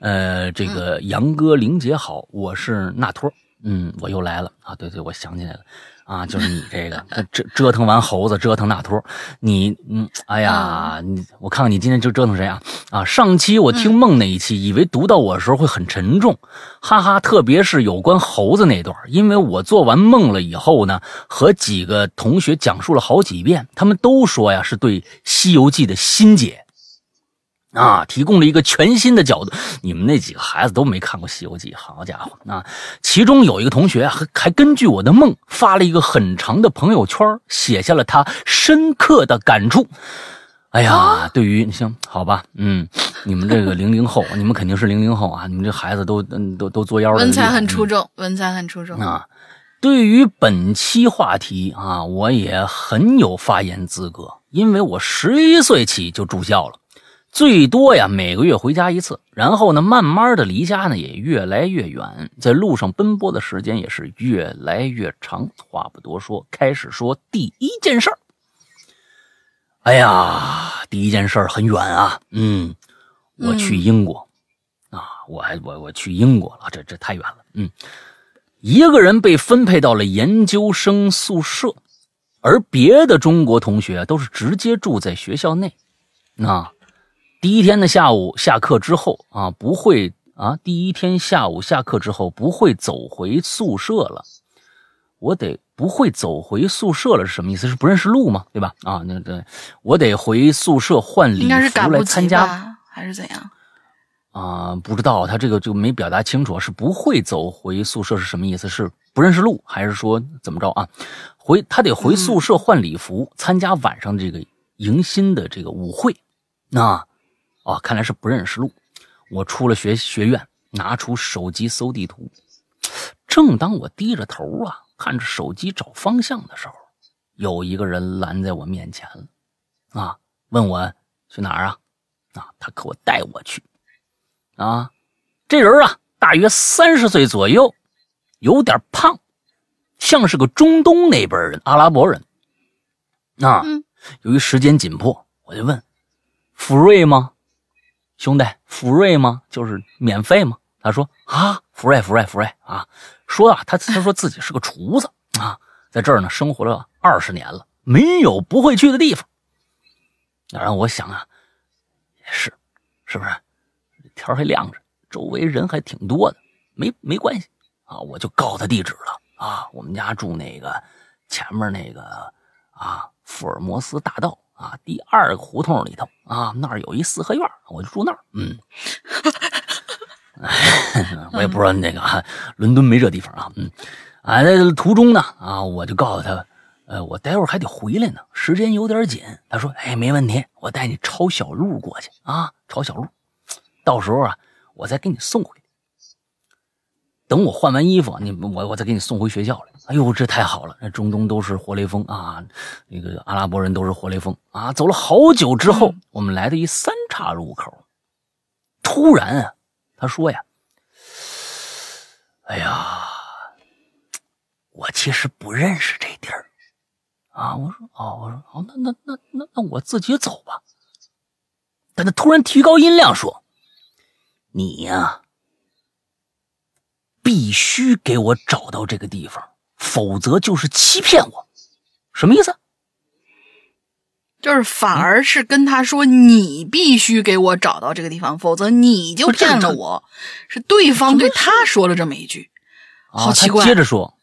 呃，这个杨哥、玲姐好，我是纳托。嗯，我又来了啊。对对，我想起来了。啊，就是你这个折折腾完猴子，折腾那托，你嗯，哎呀，你我看看你今天就折腾谁啊？啊，上期我听梦那一期，以为读到我的时候会很沉重，哈哈，特别是有关猴子那段，因为我做完梦了以后呢，和几个同学讲述了好几遍，他们都说呀是对《西游记》的心结。啊，提供了一个全新的角度。你们那几个孩子都没看过《西游记》，好家伙啊！其中有一个同学还还根据我的梦发了一个很长的朋友圈，写下了他深刻的感触。哎呀，对于你行好吧，嗯，你们这个零零后，你们肯定是零零后啊，你们这孩子都嗯都都作妖了，文采很出众，文采很出众啊。对于本期话题啊，我也很有发言资格，因为我十一岁起就住校了。最多呀，每个月回家一次，然后呢，慢慢的离家呢也越来越远，在路上奔波的时间也是越来越长。话不多说，开始说第一件事儿。哎呀，第一件事儿很远啊，嗯，我去英国啊，我还我我去英国了，这这太远了，嗯，一个人被分配到了研究生宿舍，而别的中国同学都是直接住在学校内，那。第一天的下午下课之后啊，不会啊。第一天下午下课之后不会走回宿舍了，我得不会走回宿舍了是什么意思？是不认识路吗？对吧？啊，那对，我得回宿舍换礼服来参加，还是怎样？啊，不知道他这个就没表达清楚，是不会走回宿舍是什么意思？是不认识路，还是说怎么着啊？回他得回宿舍换礼服，参加晚上这个迎新的这个舞会，那。哦，看来是不认识路。我出了学学院，拿出手机搜地图。正当我低着头啊，看着手机找方向的时候，有一个人拦在我面前了，啊，问我去哪儿啊？啊，他可我带我去。啊，这人啊，大约三十岁左右，有点胖，像是个中东那边人，阿拉伯人。啊，由于时间紧迫，我就问：福瑞吗？兄弟，福瑞吗？就是免费吗？他说啊，福瑞，福瑞，福瑞啊！说啊，他他说自己是个厨子啊，在这儿呢生活了二十年了，没有不会去的地方。然后我想啊，也是，是不是？天还亮着，周围人还挺多的，没没关系啊，我就告他地址了啊，我们家住那个前面那个啊，福尔摩斯大道。啊，第二个胡同里头啊，那儿有一四合院，我就住那儿。嗯，我也不知道那个啊，伦敦没这地方啊。嗯，啊，在途中呢，啊，我就告诉他，呃，我待会儿还得回来呢，时间有点紧。他说，哎，没问题，我带你抄小路过去啊，抄小路，到时候啊，我再给你送回去。等我换完衣服，你我我再给你送回学校来。哎呦，这太好了！那中东都是活雷锋啊，那个阿拉伯人都是活雷锋啊。走了好久之后，我们来到一三岔路口，突然啊，他说呀：“哎呀，我其实不认识这地儿啊。”我说：“哦，我说哦，那那那那那我自己走吧。”但他突然提高音量说：“你呀。”必须给我找到这个地方，否则就是欺骗我。什么意思？就是反而是跟他说，你必须给我找到这个地方，否则你就骗了我。是对方对他说了这么一句，好奇怪。接着说，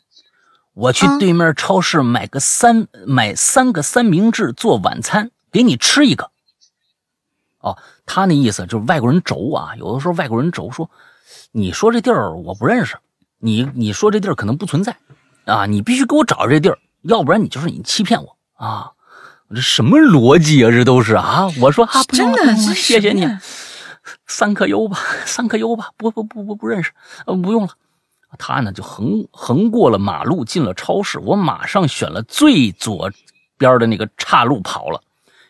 我去对面超市买个三买三个三明治做晚餐，给你吃一个。哦，他那意思就是外国人轴啊，有的时候外国人轴说。你说这地儿我不认识，你你说这地儿可能不存在，啊，你必须给我找着这地儿，要不然你就是你欺骗我啊！这什么逻辑啊？这都是啊！我说啊，不用了，谢谢你，三克优吧，三克优吧，不不不不不认识，呃，不用了。他呢就横横过了马路，进了超市，我马上选了最左边的那个岔路跑了。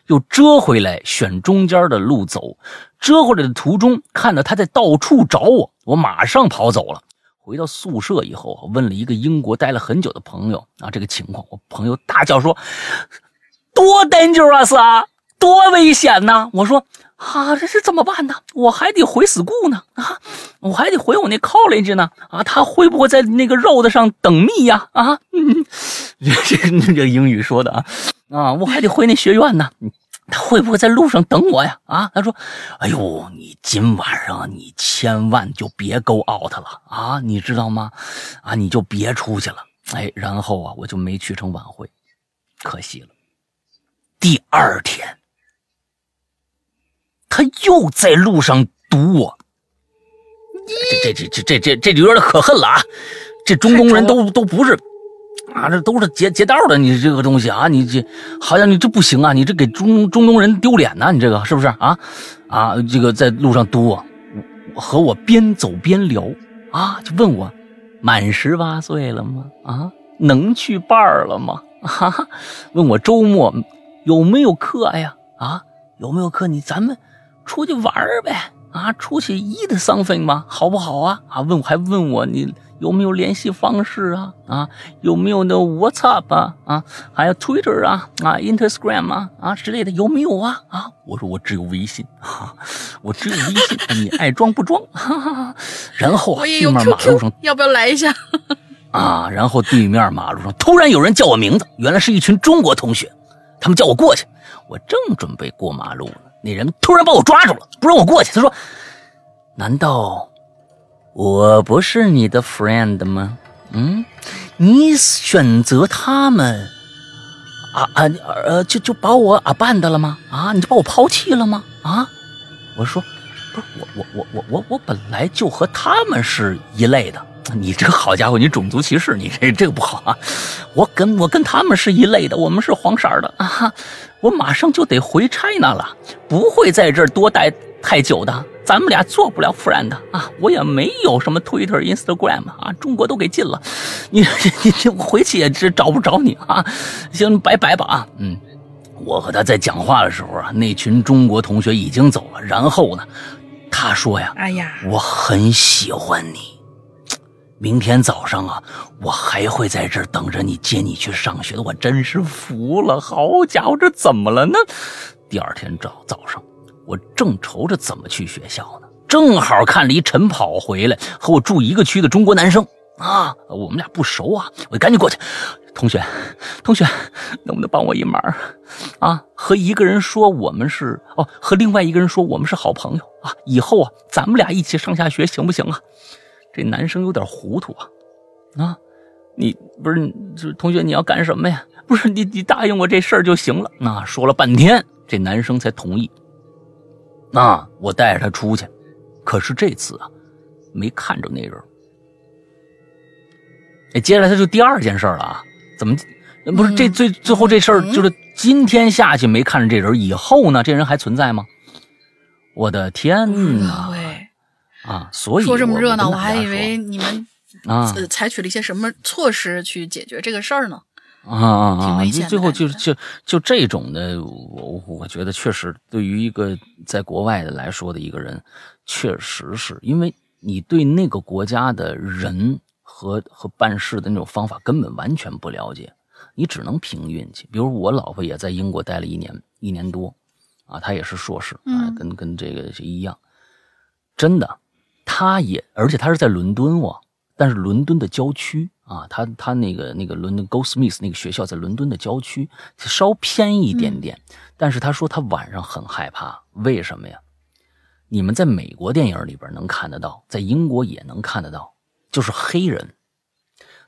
又折回来，选中间的路走。折回来的途中，看到他在到处找我，我马上跑走了。回到宿舍以后，问了一个英国待了很久的朋友啊，这个情况，我朋友大叫说：“多 dangerous 啊，多危险呐！”我说：“啊，这是怎么办呢？我还得回 school 呢啊，我还得回我那 college 呢啊，他会不会在那个 road 上等蜜呀？啊，嗯，这这这英语说的啊。”啊，我还得回那学院呢，他会不会在路上等我呀？啊，他说：“哎呦，你今晚上你千万就别 go out 了啊，你知道吗？啊，你就别出去了。”哎，然后啊，我就没去成晚会，可惜了。第二天，他又在路上堵我。这这这这这这这有点可恨了啊！这中东人都都不是啊，这都是劫劫道的，你这个东西啊，你这好像你这不行啊，你这给中中东人丢脸呢，你这个是不是啊？啊，这个在路上堵我，和我边走边聊啊，就问我满十八岁了吗？啊，能去伴儿了吗？哈哈，问我周末有没有课呀？啊，有没有课？你咱们出去玩呗。啊，出去 eat something 吗？好不好啊？啊，问还问我你有没有联系方式啊？啊，有没有那 WhatsApp 啊？啊，还有 Twitter 啊？啊，Instagram 啊？啊之类的有没有啊？啊，我说我只有微信，哈，我只有微信，你爱装不装？哈哈。然后啊，对面马路上要不要来一下？啊，然后对面马路上突然有人叫我名字，原来是一群中国同学，他们叫我过去，我正准备过马路呢。那人突然把我抓住了，不让我过去。他说：“难道我不是你的 friend 吗？嗯，你选择他们啊啊呃，就就把我啊办的了吗？啊，你就把我抛弃了吗？啊？”我说：“不是，我我我我我我本来就和他们是一类的。你这好家伙，你种族歧视，你这这个不好啊！我跟我跟他们是一类的，我们是黄色的啊。”我马上就得回 China 了，不会在这儿多待太久的。咱们俩做不了 friend 啊！我也没有什么 Twitter、Instagram 啊，中国都给禁了。你 你你回去也是找不着你啊！行，拜拜吧啊！嗯，我和他在讲话的时候啊，那群中国同学已经走了。然后呢，他说呀：“哎呀，我很喜欢你。”明天早上啊，我还会在这儿等着你接你去上学的。我真是服了，好家伙，这怎么了呢？第二天早早上，我正愁着怎么去学校呢，正好看了一晨跑回来，和我住一个区的中国男生啊，我们俩不熟啊，我赶紧过去。同学，同学，能不能帮我一忙啊？和一个人说我们是哦，和另外一个人说我们是好朋友啊，以后啊，咱们俩一起上下学行不行啊？这男生有点糊涂啊，啊，你不是这同学你要干什么呀？不是你你答应我这事儿就行了。那说了半天，这男生才同意。那我带着他出去，可是这次啊，没看着那人。哎，接下来他就第二件事了啊？怎么不是这最最后这事儿就是今天下去没看着这人，以后呢，这人还存在吗？我的天哪！啊，所以说这么热闹，我还以为你们啊采取了一些什么措施去解决这个事儿呢。啊啊啊！最后就是就就这种的，我我觉得确实对于一个在国外的来说的一个人，确实是因为你对那个国家的人和和办事的那种方法根本完全不了解，你只能凭运气。比如我老婆也在英国待了一年一年多，啊，她也是硕士啊，跟跟这个一样，真的。他也，而且他是在伦敦哦，但是伦敦的郊区啊，他他那个那个伦敦 Goldsmith 那个学校在伦敦的郊区，稍偏一点点。但是他说他晚上很害怕，为什么呀？你们在美国电影里边能看得到，在英国也能看得到，就是黑人，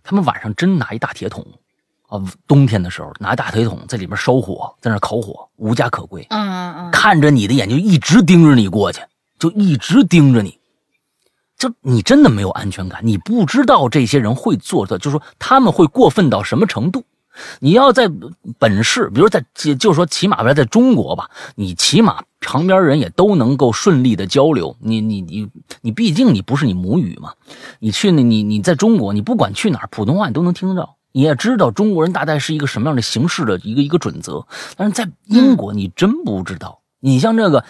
他们晚上真拿一大铁桶啊，冬天的时候拿大铁桶在里边烧火，在那烤火，无家可归。嗯嗯嗯，看着你的眼睛一直盯着你过去，就一直盯着你。就你真的没有安全感，你不知道这些人会做的，就是说他们会过分到什么程度。你要在本市，比如在，就是说起码在中国吧，你起码旁边人也都能够顺利的交流。你你你你，毕竟你不是你母语嘛。你去，你你在中国，你不管去哪儿，普通话你都能听得到，你也知道中国人大概是一个什么样的形式的一个一个准则。但是在英国，你真不知道。你像这个，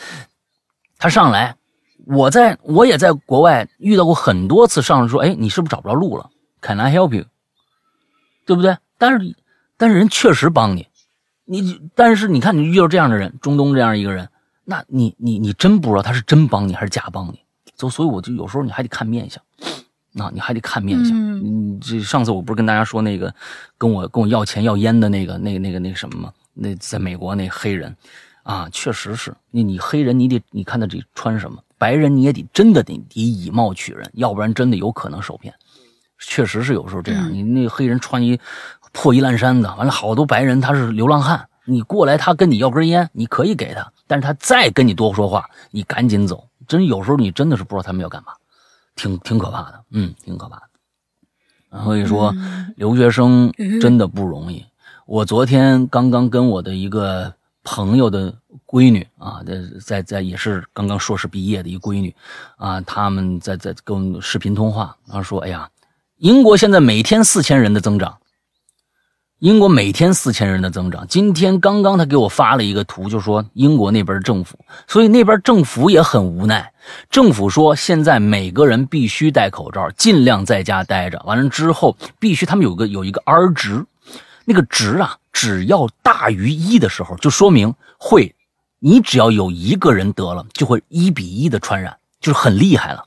他上来。我在我也在国外遇到过很多次，上来说：“哎，你是不是找不着路了？Can I help you？” 对不对？但是，但是人确实帮你，你但是你看你遇到这样的人，中东这样一个人，那你你你真不知道他是真帮你还是假帮你。所所以我就有时候你还得看面相，那你还得看面相。嗯，这上次我不是跟大家说那个跟我跟我要钱要烟的那个那个那个那个什么吗？那在美国那黑人啊，确实是你你黑人你得你看他这穿什么。白人你也得真的得得以貌取人，要不然真的有可能受骗。确实是有时候这样，你那黑人穿一破衣烂衫的，完了好多白人他是流浪汉，你过来，他跟你要根烟，你可以给他，但是他再跟你多说话，你赶紧走。真有时候你真的是不知道他们要干嘛，挺挺可怕的，嗯，挺可怕的。所以说，留学生真的不容易。我昨天刚刚跟我的一个朋友的闺女啊，在在在也是刚刚硕士毕业的一闺女啊，他们在在跟我们视频通话，然后说，哎呀，英国现在每天四千人的增长。英国每天四千人的增长。今天刚刚他给我发了一个图，就说英国那边政府，所以那边政府也很无奈。政府说现在每个人必须戴口罩，尽量在家待着。完了之后，必须他们有个有一个 R 值，那个值啊，只要大于一的时候，就说明会，你只要有一个人得了，就会一比一的传染，就是很厉害了。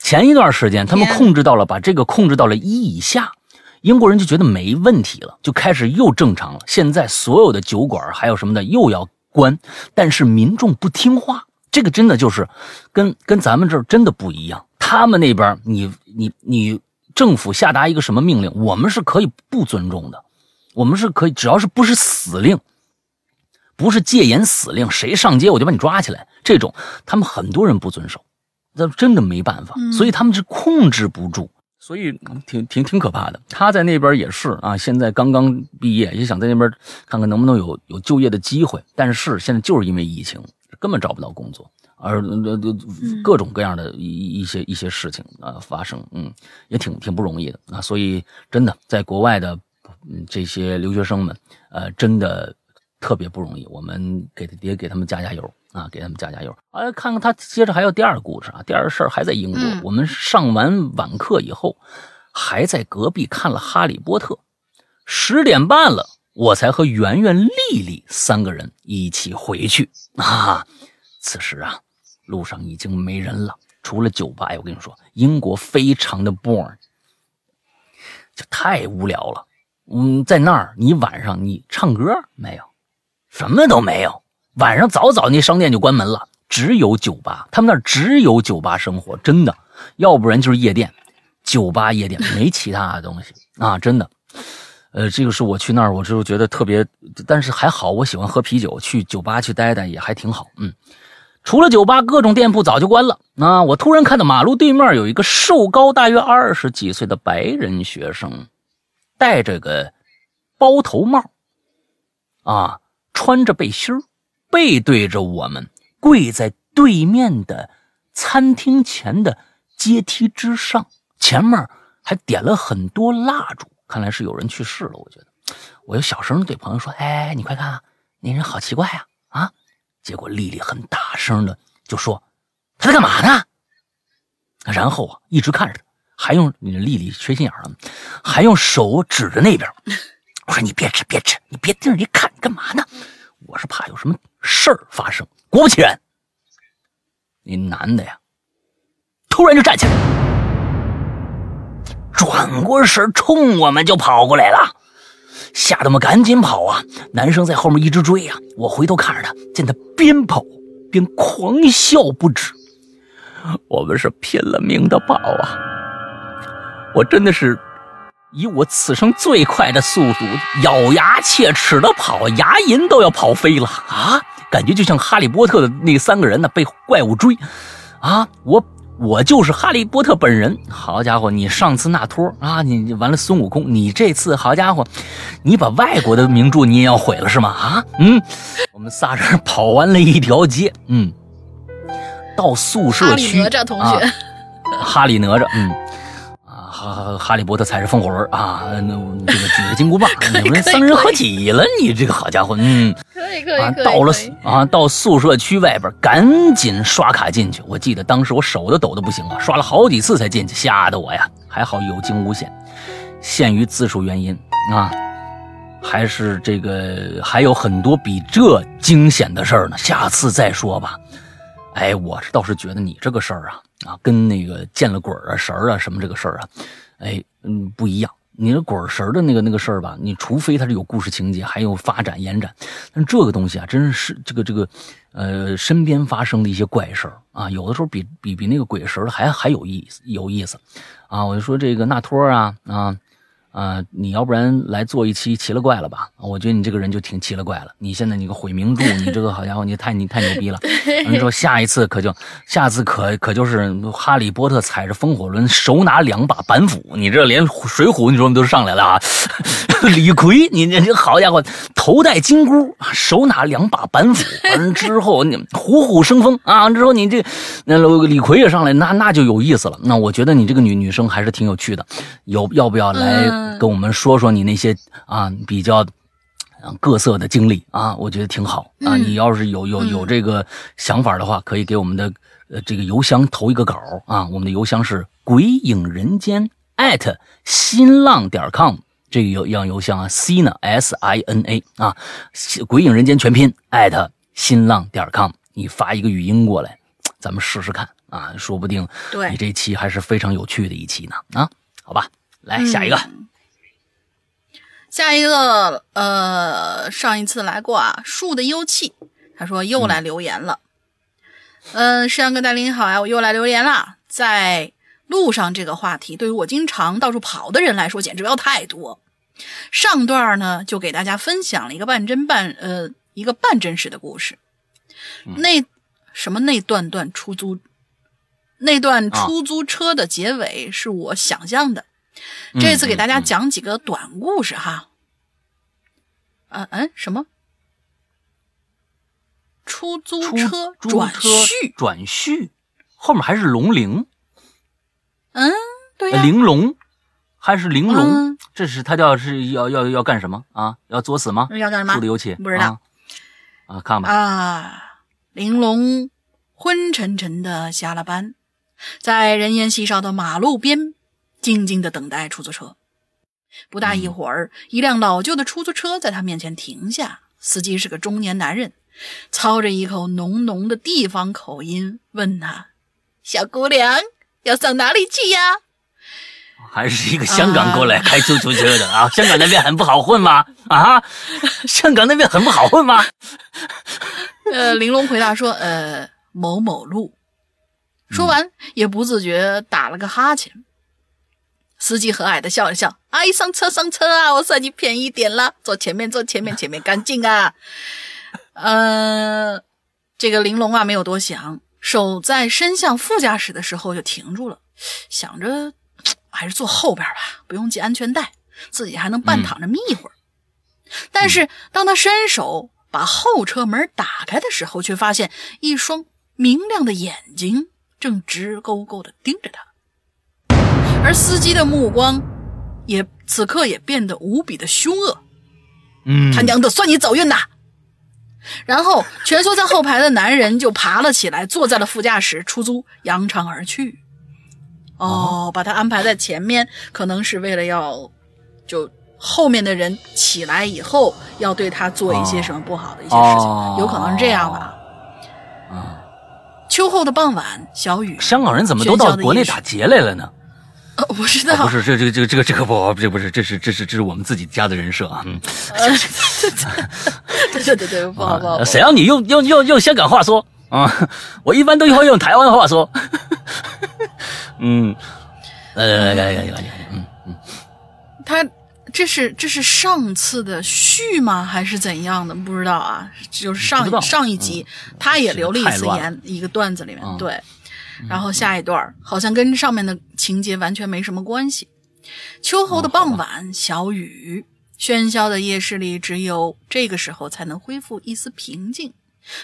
前一段时间他们控制到了，把这个控制到了一以下。英国人就觉得没问题了，就开始又正常了。现在所有的酒馆还有什么的又要关，但是民众不听话，这个真的就是跟跟咱们这儿真的不一样。他们那边，你你你政府下达一个什么命令，我们是可以不尊重的，我们是可以，只要是不是死令，不是戒严死令，谁上街我就把你抓起来。这种他们很多人不遵守，那真的没办法，所以他们是控制不住。所以挺挺挺可怕的。他在那边也是啊，现在刚刚毕业，也想在那边看看能不能有有就业的机会。但是现在就是因为疫情，根本找不到工作，而各种各样的一一些一些事情啊发生，嗯，也挺挺不容易的啊。所以真的，在国外的这些留学生们，呃，真的特别不容易。我们给也给他们加加油。啊，给他们加加油！哎，看看他接着还有第二个故事啊，第二个事儿还在英国。我们上完晚课以后，还在隔壁看了《哈利波特》，十点半了，我才和圆圆、丽丽三个人一起回去啊。此时啊，路上已经没人了，除了酒吧。哎，我跟你说，英国非常的 boring，就太无聊了。嗯，在那儿，你晚上你唱歌没有？什么都没有。晚上早早那商店就关门了，只有酒吧。他们那儿只有酒吧生活，真的，要不然就是夜店，酒吧夜店没其他的东西啊，真的。呃，这个是我去那儿，我就觉得特别，但是还好，我喜欢喝啤酒，去酒吧去待待也还挺好。嗯，除了酒吧，各种店铺早就关了。啊，我突然看到马路对面有一个瘦高大约二十几岁的白人学生，戴着个包头帽，啊，穿着背心。背对着我们，跪在对面的餐厅前的阶梯之上，前面还点了很多蜡烛，看来是有人去世了。我觉得，我就小声对朋友说：“哎，你快看啊，那人好奇怪呀！”啊，结果丽丽很大声的就说：“他在干嘛呢？”然后啊，一直看着他，还用你丽丽缺心眼了，还用手指着那边。我说：“你别吃，别吃，你别盯着你看，干嘛呢？”我是怕有什么事儿发生。果不其然，那男的呀，突然就站起来，转过身冲我们就跑过来了，吓得我们赶紧跑啊！男生在后面一直追呀。我回头看着他，见他边跑边狂笑不止。我们是拼了命的跑啊！我真的是。以我此生最快的速度，咬牙切齿的跑，牙龈都要跑飞了啊！感觉就像哈利波特的那三个人呢，被怪物追，啊！我我就是哈利波特本人。好家伙，你上次那托啊，你完了孙悟空，你这次好家伙，你把外国的名著你也要毁了是吗？啊，嗯，我们仨人跑完了一条街，嗯，到宿舍区，哈利哪吒同学，哈利哪吒，嗯。哈哈利波特踩着风火轮啊，那这个举着金箍棒，你们三人合体了，你这个好家伙，嗯，可以可以啊，到了啊，到宿舍区外边，赶紧刷卡进去。我记得当时我手都抖得不行啊，刷了好几次才进去，吓得我呀，还好有惊无险。限于字数原因啊，还是这个还有很多比这惊险的事儿呢，下次再说吧。哎，我是倒是觉得你这个事儿啊。啊，跟那个见了鬼啊、神啊什么这个事儿啊，哎，嗯，不一样。你那鬼神的那个那个事儿吧，你除非它是有故事情节，还有发展延展，但这个东西啊，真是这个这个，呃，身边发生的一些怪事儿啊，有的时候比比比那个鬼神还还有意思有意思，啊，我就说这个纳托啊啊，啊，你要不然来做一期奇了怪了吧？我觉得你这个人就挺奇了怪了。你现在你个毁名著，你这个好家伙，你太你太牛逼了。你说下一次可就下次可可就是哈利波特踩着风火轮，手拿两把板斧，你这连水浒你说你都上来了啊！李逵，你这这好家伙，头戴金箍，手拿两把板斧，完之后你虎虎生风啊！之后你这那李逵也上来，那那就有意思了。那我觉得你这个女女生还是挺有趣的，有要不要来？跟我们说说你那些啊比较各色的经历啊，我觉得挺好啊。你要是有有有这个想法的话，可以给我们的呃这个邮箱投一个稿啊。我们的邮箱是鬼影人间艾特新浪点 com，这个邮样邮箱啊，C 呢 S I N A 啊，鬼影人间全拼艾特新浪点 com，你发一个语音过来，咱们试试看啊，说不定你这期还是非常有趣的一期呢啊。好吧，来下一个。下一个，呃，上一次来过啊，树的幽气，他说又来留言了。嗯，山羊哥大林好啊，我又来留言了。在路上这个话题，对于我经常到处跑的人来说，简直不要太多。上段呢，就给大家分享了一个半真半呃一个半真实的故事。那什么那段段出租，那段出租车的结尾是我想象的。这次给大家讲几个短故事哈。嗯嗯，什么？出租车转续转续，后面还是龙鳞。嗯，对呀。玲珑还是玲珑？这是他叫是要要要干什么啊？要作死吗？要干什么？出的油漆不知道啊？看吧啊！玲珑昏沉沉的下了班，在人烟稀少的马路边。静静的等待出租车，不大一会儿，一辆老旧的出租车在他面前停下。司机是个中年男人，操着一口浓浓的地方口音，问他：“小姑娘，要上哪里去呀？”还是一个香港过来开出租车的啊？香港那边很不好混吗？啊？香港那边很不好混吗？呃，玲珑回答说：“呃，某某路。”说完，也不自觉打了个哈欠。司机和蔼的笑了笑，哎，上车上车啊！我算你便宜点了，坐前面坐前面，前面干净啊。呃，这个玲珑啊没有多想，手在伸向副驾驶的时候就停住了，想着还是坐后边吧，不用系安全带，自己还能半躺着眯一会儿。但是当他伸手把后车门打开的时候，却发现一双明亮的眼睛正直勾勾地盯着他。而司机的目光，也此刻也变得无比的凶恶。嗯，他娘的，算你走运呐！然后蜷缩在后排的男人就爬了起来，坐在了副驾驶，出租扬长而去。哦，把他安排在前面，可能是为了要，就后面的人起来以后要对他做一些什么不好的一些事情，有可能是这样吧。啊，秋后的傍晚，小雨，香港人怎么都到国内打劫来了呢？我不知道，不是这这个这个这个这个不，这不是这是这是这是我们自己家的人设啊。嗯，对对对对，不好不好。谁让你用用用用香港话说啊？我一般都会用台湾话说。嗯，来来来来来嗯嗯。他这是这是上次的序吗？还是怎样的？不知道啊。就是上上一集他也留了一次言，一个段子里面对。然后下一段好像跟上面的情节完全没什么关系。秋后的傍晚，小雨，喧嚣的夜市里，只有这个时候才能恢复一丝平静。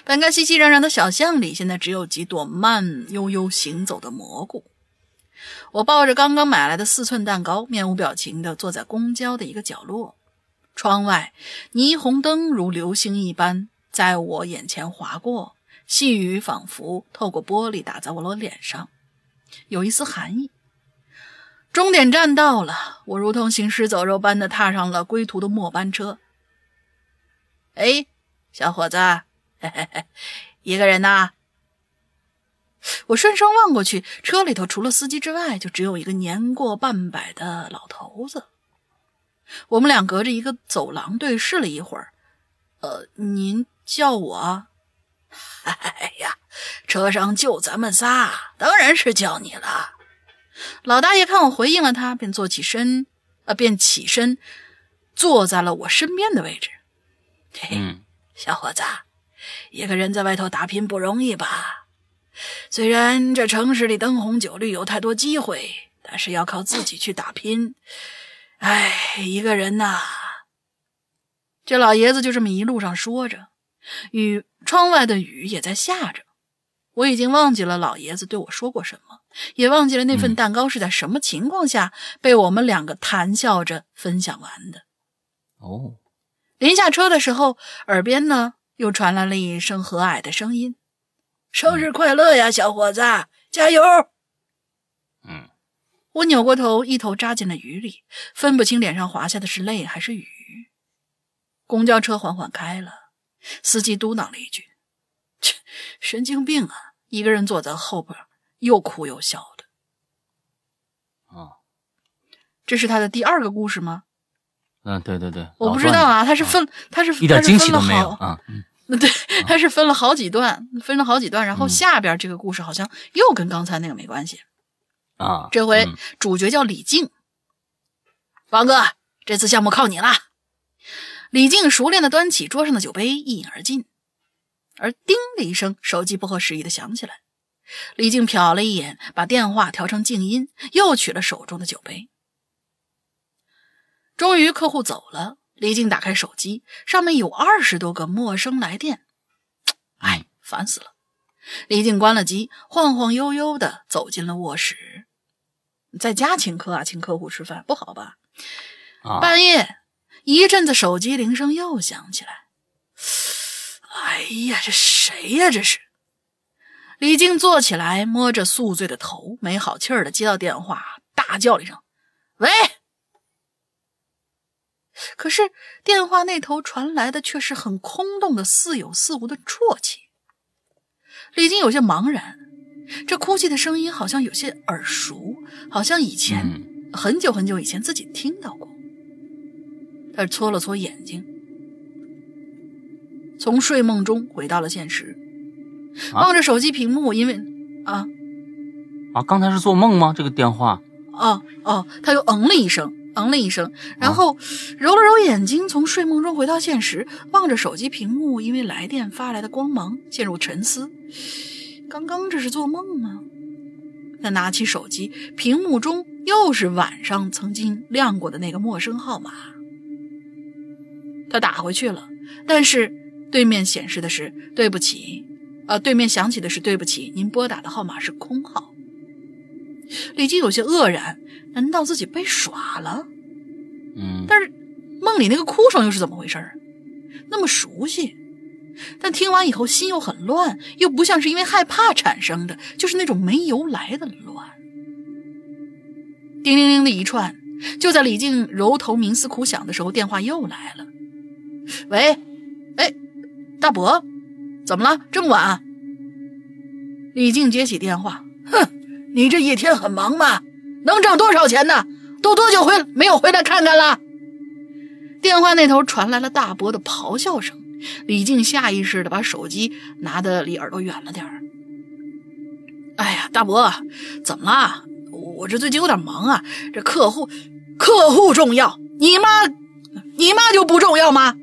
本该熙熙攘攘的小巷里，现在只有几朵慢悠悠行走的蘑菇。我抱着刚刚买来的四寸蛋糕，面无表情地坐在公交的一个角落。窗外，霓虹灯如流星一般在我眼前划过。细雨仿佛透过玻璃打在我的脸上，有一丝寒意。终点站到了，我如同行尸走肉般的踏上了归途的末班车。哎，小伙子，嘿嘿嘿，一个人呐？我顺声望过去，车里头除了司机之外，就只有一个年过半百的老头子。我们俩隔着一个走廊对视了一会儿。呃，您叫我？哎呀，车上就咱们仨，当然是叫你了。老大爷看我回应了他，便坐起身，呃，便起身坐在了我身边的位置。嘿嘿，嗯小伙子，一个人在外头打拼不容易吧？虽然这城市里灯红酒绿有太多机会，但是要靠自己去打拼。哎，一个人呐，这老爷子就这么一路上说着，雨窗外的雨也在下着。我已经忘记了老爷子对我说过什么，也忘记了那份蛋糕是在什么情况下被我们两个谈笑着分享完的。哦，临下车的时候，耳边呢又传来了一声和蔼的声音：“生日快乐呀，小伙子，加油！”嗯我扭过头，一头扎进了雨里，分不清脸上滑下的是泪还是雨。公交车缓缓开了，司机嘟囔了一句：“切，神经病啊！”一个人坐在后边，又哭又笑的。哦，这是他的第二个故事吗？嗯，对对对，我不知道啊，他是分，他是一点惊喜都他是分了好没有啊。嗯 对，他是分了好几段，分了好几段，然后嗯下边这个故事好像又跟刚才那个没关系。啊，这回嗯主角叫李静，王哥，这次项目靠你了。李静熟练的端起桌上的酒杯，一饮而尽，而叮的一声，手机不合时宜的响起来。李静瞟了一眼，把电话调成静音，又取了手中的酒杯。终于客户走了，李静打开手机，上面有二十多个陌生来电，哎，烦死了。李静关了机，晃晃悠悠的走进了卧室。在家请客啊，请客户吃饭不好吧？啊，半夜一阵子手机铃声又响起来。哎呀，这谁呀？这是李静坐起来，摸着宿醉的头，没好气儿的接到电话，大叫了一声：“喂！”可是电话那头传来的却是很空洞的似有似无的啜泣。李静有些茫然，这哭泣的声音好像有些耳熟，好像以前、嗯很久很久以前自己听到过。他搓了搓眼睛，从睡梦中回到了现实，啊望着手机屏幕，因为啊啊，刚才是做梦吗？这个电话哦哦，他又嗯了一声，嗯了一声，然后揉了揉眼睛，从睡梦中回到现实，望着手机屏幕，因为来电发来的光芒，陷入沉思。刚刚这是做梦吗？他拿起手机，屏幕中又是晚上曾经亮过的那个陌生号码。他打回去了，但是对面显示的是“对不起”，呃，对面响起的是“对不起，您拨打的号码是空号”。李静有些愕然，难道自己被耍了？嗯但是梦里那个哭声又是怎么回事儿？那么熟悉，但听完以后心又很乱，又不像是因为害怕产生的，就是那种没由来的乱。叮铃铃的一串，就在李静揉头冥思苦想的时候，电话又来了。喂，哎，大伯，怎么了？这么晚？李静接起电话，哼，你这一天很忙吗？能挣多少钱呢？都多久回没有回来看看了？电话那头传来了大伯的咆哮声，李静下意识的把手机拿得离耳朵远了点儿。哎呀，大伯，怎么了？我这最近有点忙啊，这客户，客户重要，你妈，你妈就不重要吗？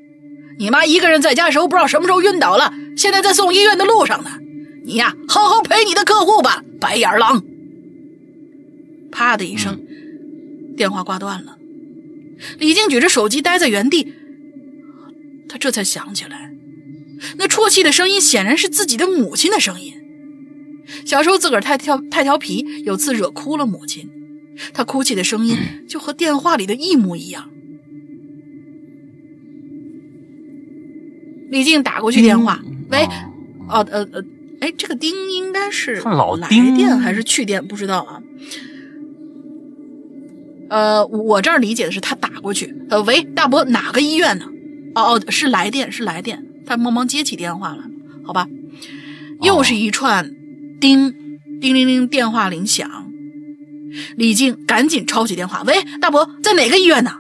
你妈一个人在家时候不知道什么时候晕倒了，现在在送医院的路上呢。你呀，好好陪你的客户吧，白眼狼。啪的一声，电话挂断了。李静举着手机呆在原地，他这才想起来，那啜泣的声音显然是自己的母亲的声音。小时候自个儿太调太调皮，有次惹哭了母亲，她哭泣的声音就和电话里的一模一样。李静打过去电话，喂，哦呃呃，哎，这个丁应该是老来电还是去电，不知道啊。呃，我这儿理解的是他打过去，呃，喂，大伯，哪个医院呢？哦哦，是来电，是来电。他忙忙接起电话了，好吧，又是一串叮叮铃铃电话铃响。李静赶紧抄起电话，喂，大伯，在哪个医院呢？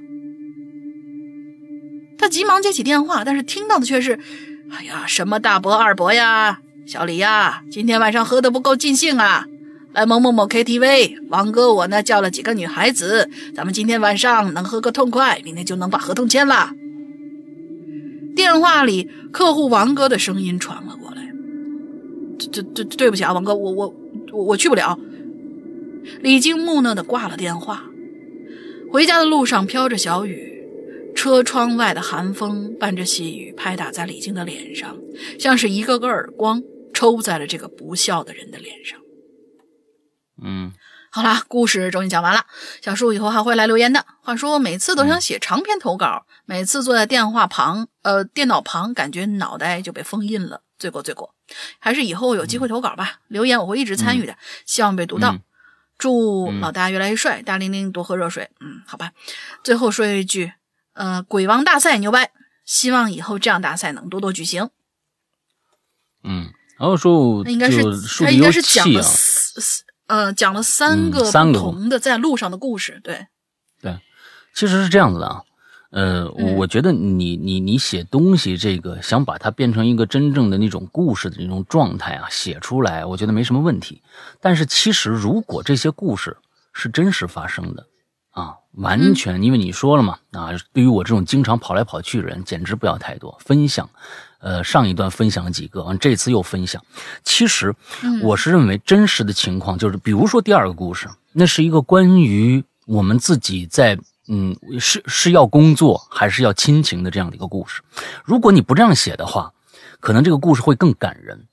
他急忙接起电话，但是听到的却是：“哎呀，什么大伯、二伯呀，小李呀，今天晚上喝的不够尽兴啊！来某某某 KTV，王哥我呢叫了几个女孩子，咱们今天晚上能喝个痛快，明天就能把合同签了。电话里客户王哥的声音传了过来：“这、这、这，对不起啊，王哥，我、我、我我去不了。”李晶木讷的挂了电话。回家的路上飘着小雨，车窗外的寒风伴着细雨拍打在李静的脸上，像是一个个耳光抽在了这个不孝的人的脸上。嗯，好啦，故事终于讲完了。小树以后还会来留言的。话说，每次都想写长篇投稿，每次坐在电话旁，呃，电脑旁，感觉脑袋就被封印了。罪过，罪过。还是以后有机会投稿吧。留言我会一直参与的，希望被读到。祝老大越来越帅，大玲玲多喝热水。嗯，好吧。最后说一句，呃，鬼王大赛牛掰，希望以后这样大赛能多多举行。嗯，然后说那应该是他应该是讲了四。呃，讲了三个不同的在路上的故事，对，对，其实是这样子的啊，呃，我觉得你你你写东西这个想把它变成一个真正的那种故事的那种状态啊，写出来，我觉得没什么问题。但是其实如果这些故事是真实发生的啊，完全因为你说了嘛啊，对于我这种经常跑来跑去的人，简直不要太多分享。呃，上一段分享了几个，完这次又分享。其实，我是认为真实的情况就是，比如说第二个故事，那是一个关于我们自己在嗯是是要工作还是要亲情的这样的一个故事。如果你不这样写的话，可能这个故事会更感人。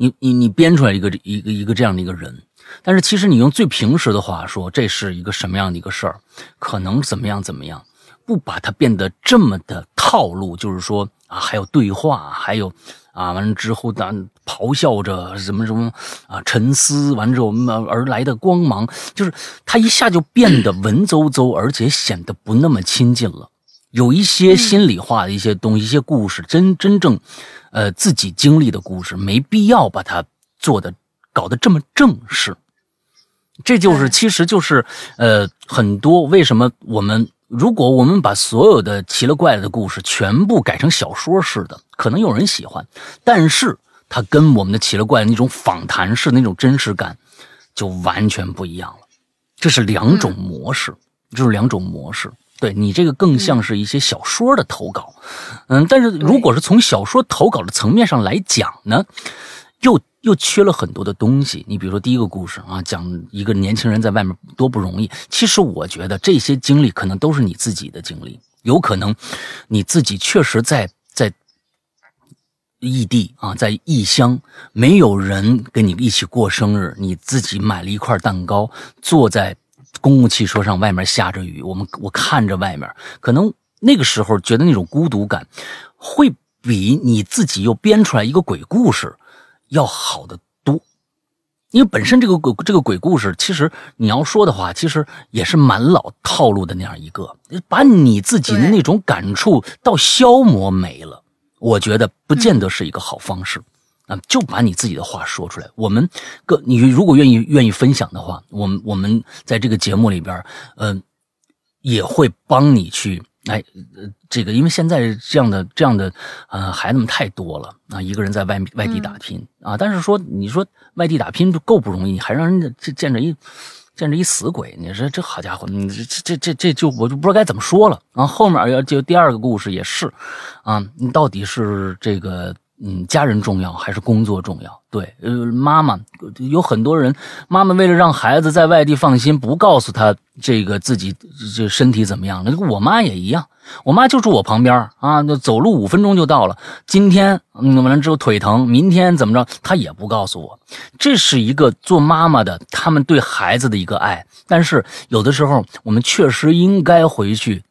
你你你编出来一个一个一个这样的一个人，但是其实你用最平时的话说，这是一个什么样的一个事儿，可能怎么样怎么样。不把它变得这么的套路，就是说啊，还有对话，还有啊，完了之后咱咆哮着什么什么啊，沉思完之后而来的光芒，就是他一下就变得文绉绉，而且显得不那么亲近了。有一些心里话的一些东西，一些故事，真真正，呃，自己经历的故事，没必要把它做的搞得这么正式。这就是，其实就是呃，很多为什么我们。如果我们把所有的奇了怪了的故事全部改成小说式的，可能有人喜欢，但是它跟我们的奇了怪的那种访谈式那种真实感就完全不一样了。这是两种模式，就是两种模式。对你这个更像是一些小说的投稿，嗯，但是如果是从小说投稿的层面上来讲呢，又。又缺了很多的东西。你比如说第一个故事啊，讲一个年轻人在外面多不容易。其实我觉得这些经历可能都是你自己的经历，有可能你自己确实在在异地啊，在异乡，没有人跟你一起过生日，你自己买了一块蛋糕，坐在公共汽车上，外面下着雨，我们我看着外面，可能那个时候觉得那种孤独感，会比你自己又编出来一个鬼故事。要好的多，因为本身这个鬼这个鬼故事，其实你要说的话，其实也是蛮老套路的那样一个，把你自己的那种感触到消磨没了，我觉得不见得是一个好方式啊。就把你自己的话说出来，我们各你如果愿意愿意分享的话，我们我们在这个节目里边，嗯，也会帮你去。哎，这个因为现在这样的这样的呃孩子们太多了啊，一个人在外外地打拼啊，但是说你说外地打拼就够不容易，你还让人家见着一见着一死鬼，你说这好家伙，你这这这这就我就不知道该怎么说了。啊后后面要就第二个故事也是啊，你到底是这个。嗯，家人重要还是工作重要？对，呃，妈妈有很多人，妈妈为了让孩子在外地放心，不告诉他这个自己这身体怎么样。了我妈也一样，我妈就住我旁边啊，那走路五分钟就到了。今天嗯完了之后腿疼，明天怎么着，她也不告诉我。这是一个做妈妈的，他们对孩子的一个爱。但是有的时候，我们确实应该回去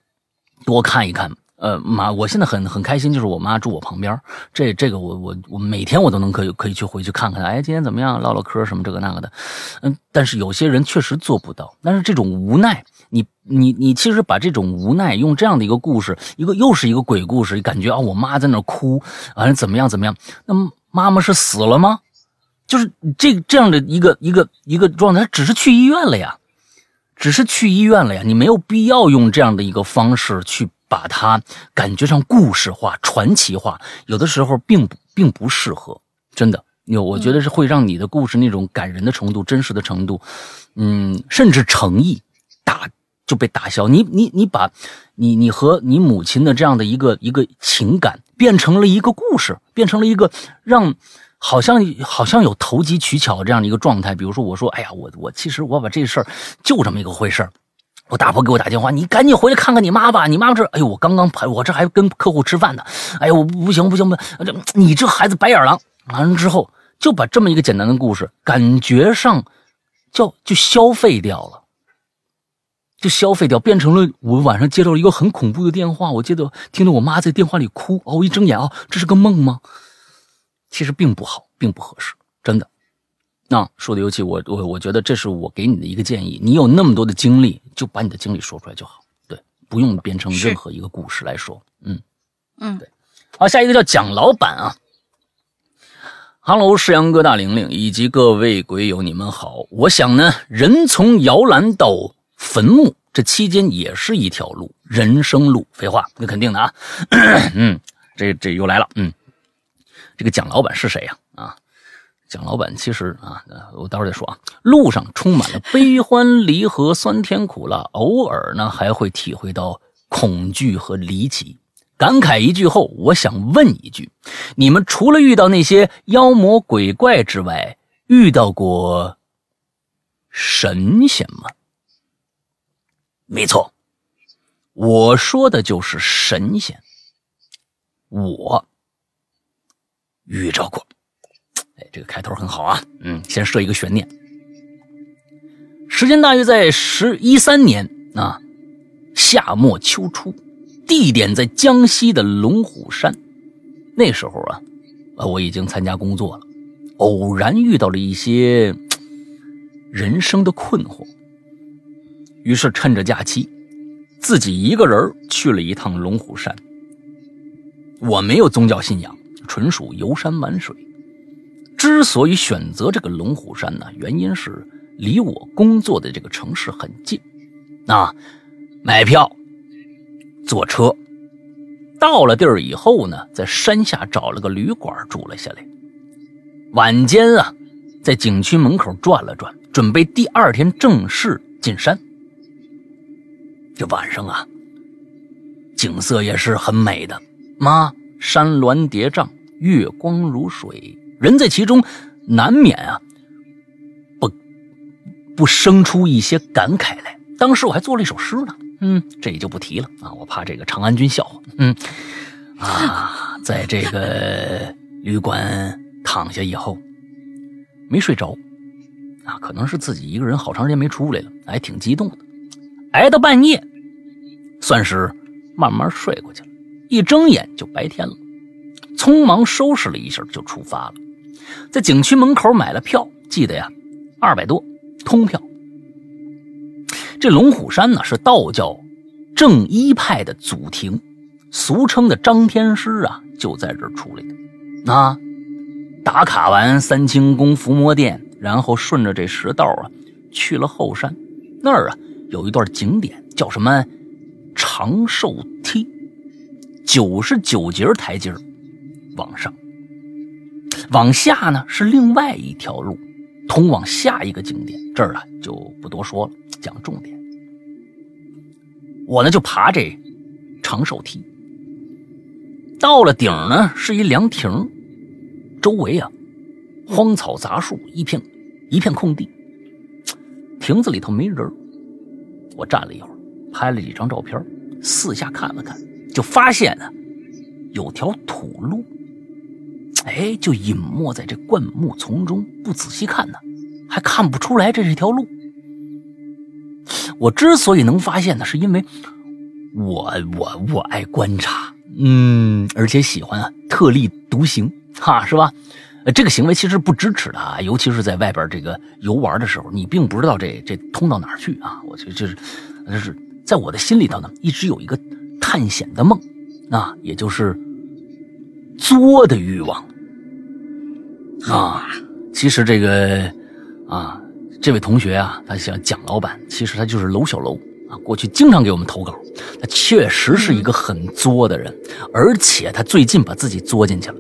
多看一看。呃，妈，我现在很很开心，就是我妈住我旁边，这这个我我我每天我都能可以可以去回去看看，哎，今天怎么样，唠唠嗑什么这个那个的，嗯，但是有些人确实做不到，但是这种无奈，你你你其实把这种无奈用这样的一个故事，一个又是一个鬼故事，感觉啊，我妈在那哭，完了怎么样怎么样，那妈妈是死了吗？就是这这样的一个一个一个状态，只是去医院了呀，只是去医院了呀，你没有必要用这样的一个方式去。把它感觉上故事化、传奇化，有的时候并不并不适合，真的有，我觉得是会让你的故事那种感人的程度、真实的程度，嗯，甚至诚意打就被打消。你你你把，你你和你母亲的这样的一个一个情感变成了一个故事，变成了一个让好像好像有投机取巧这样的一个状态。比如说，我说，哎呀，我我其实我把这事儿就这么一个回事儿。我大伯给我打电话，你赶紧回来看看你妈吧。你妈这，哎呦，我刚刚排，我这还跟客户吃饭呢。哎呦，我不行不行不行，这你这孩子白眼狼。完了之后，就把这么一个简单的故事，感觉上，就就消费掉了，就消费掉，变成了我晚上接到了一个很恐怖的电话。我记得听到我妈在电话里哭，哦，我一睁眼啊，这是个梦吗？其实并不好，并不合适，真的。那说的尤其我我我觉得这是我给你的一个建议，你有那么多的经历，就把你的经历说出来就好，对，不用编成任何一个故事来说，嗯嗯，对。好，下一个叫蒋老板啊，Hello，世阳哥、大玲玲以及各位鬼友，你们好。我想呢，人从摇篮到坟墓，这期间也是一条路，人生路。废话，那肯定的啊。嗯，这这又来了，嗯，这个蒋老板是谁呀？啊？蒋老板其实啊，我待会再说啊。路上充满了悲欢离合、酸甜苦辣，偶尔呢还会体会到恐惧和离奇。感慨一句后，我想问一句：你们除了遇到那些妖魔鬼怪之外，遇到过神仙吗？没错，我说的就是神仙。我遇着过。这个开头很好啊，嗯，先设一个悬念。时间大约在十一三年啊，夏末秋初，地点在江西的龙虎山。那时候啊，我已经参加工作了，偶然遇到了一些人生的困惑，于是趁着假期，自己一个人去了一趟龙虎山。我没有宗教信仰，纯属游山玩水。之所以选择这个龙虎山呢，原因是离我工作的这个城市很近，啊，买票，坐车，到了地儿以后呢，在山下找了个旅馆住了下来。晚间啊，在景区门口转了转，准备第二天正式进山。这晚上啊，景色也是很美的，妈，山峦叠嶂，月光如水。人在其中，难免啊，不不生出一些感慨来。当时我还做了一首诗呢，嗯，这也就不提了啊，我怕这个长安君笑话。嗯，啊，在这个旅馆躺下以后，没睡着，啊，可能是自己一个人好长时间没出来了，还挺激动的。挨到半夜，算是慢慢睡过去了。一睁眼就白天了，匆忙收拾了一下就出发了。在景区门口买了票，记得呀，二百多，通票。这龙虎山呢是道教正一派的祖庭，俗称的张天师啊就在这儿出来的。那打卡完三清宫、伏魔殿，然后顺着这石道啊去了后山，那儿啊有一段景点叫什么长寿梯，九十九节台阶往上。往下呢是另外一条路，通往下一个景点。这儿啊就不多说了，讲重点。我呢就爬这长寿梯，到了顶呢是一凉亭，周围啊荒草杂树，一片一片空地。亭子里头没人，我站了一会儿，拍了几张照片，四下看了看，就发现呢有条土路。哎，就隐没在这灌木丛中，不仔细看呢，还看不出来这是一条路。我之所以能发现呢，是因为我我我爱观察，嗯，而且喜欢特立独行，哈，是吧？这个行为其实不支持的啊，尤其是在外边这个游玩的时候，你并不知道这这通到哪儿去啊。我觉得就是，就是在我的心里头呢，一直有一个探险的梦，啊，也就是作的欲望。啊，其实这个啊，这位同学啊，他想蒋老板，其实他就是楼小楼啊，过去经常给我们投稿，他确实是一个很作的人，而且他最近把自己作进去了。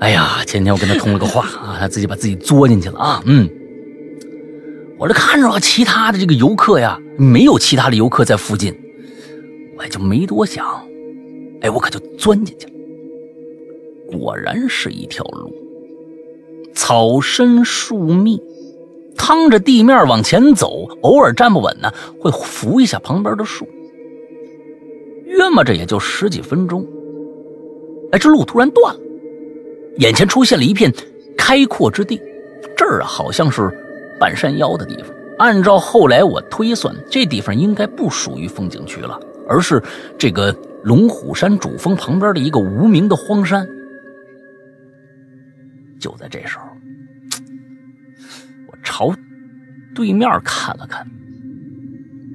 哎呀，前天我跟他通了个话 啊，他自己把自己作进去了啊。嗯，我这看着其他的这个游客呀，没有其他的游客在附近，我也就没多想。哎，我可就钻进去了。果然是一条路，草深树密，趟着地面往前走，偶尔站不稳呢，会扶一下旁边的树。约摸着也就十几分钟，哎，这路突然断了，眼前出现了一片开阔之地，这儿啊好像是半山腰的地方。按照后来我推算，这地方应该不属于风景区了，而是这个龙虎山主峰旁边的一个无名的荒山。就在这时候，我朝对面看了看，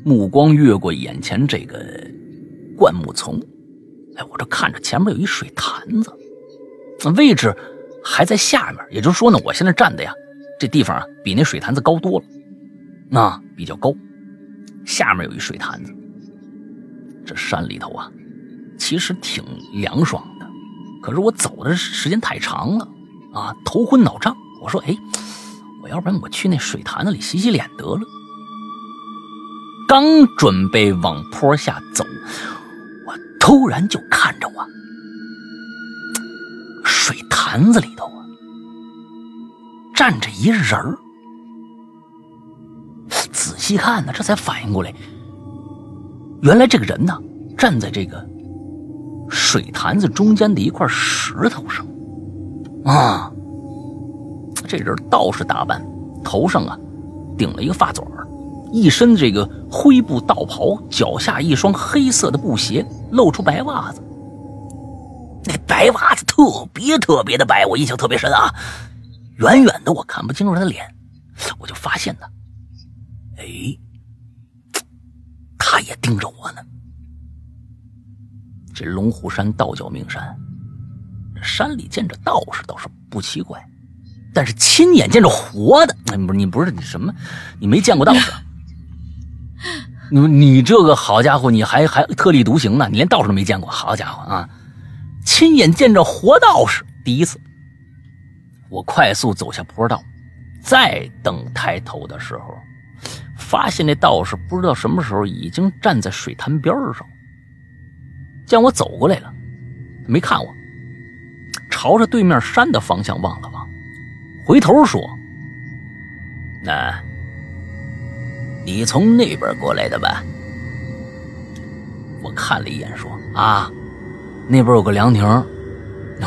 目光越过眼前这个灌木丛，哎，我这看着前面有一水潭子，位置还在下面，也就是说呢，我现在站的呀，这地方啊比那水潭子高多了，那比较高，下面有一水潭子。这山里头啊，其实挺凉爽的，可是我走的时间太长了。啊，头昏脑胀。我说：“哎，我要不然我去那水潭子里洗洗脸得了。”刚准备往坡下走，我突然就看着我，水潭子里头啊站着一人儿。仔细看呢，这才反应过来，原来这个人呢站在这个水潭子中间的一块石头上。啊，这人道士打扮，头上啊顶了一个发嘴儿，一身这个灰布道袍，脚下一双黑色的布鞋，露出白袜子。那白袜子特别特别的白，我印象特别深啊。远远的我看不清楚他的脸，我就发现呢，哎，他也盯着我呢。这龙虎山道教名山。山里见着道士倒是不奇怪，但是亲眼见着活的，那不是你不是你什么？你没见过道士？你你这个好家伙，你还还特立独行呢？你连道士都没见过，好家伙啊！亲眼见着活道士，第一次。我快速走下坡道，再等抬头的时候，发现那道士不知道什么时候已经站在水潭边上，见我走过来了，没看我。朝着对面山的方向望了望，回头说：“那，你从那边过来的吧？”我看了一眼，说：“啊，那边有个凉亭，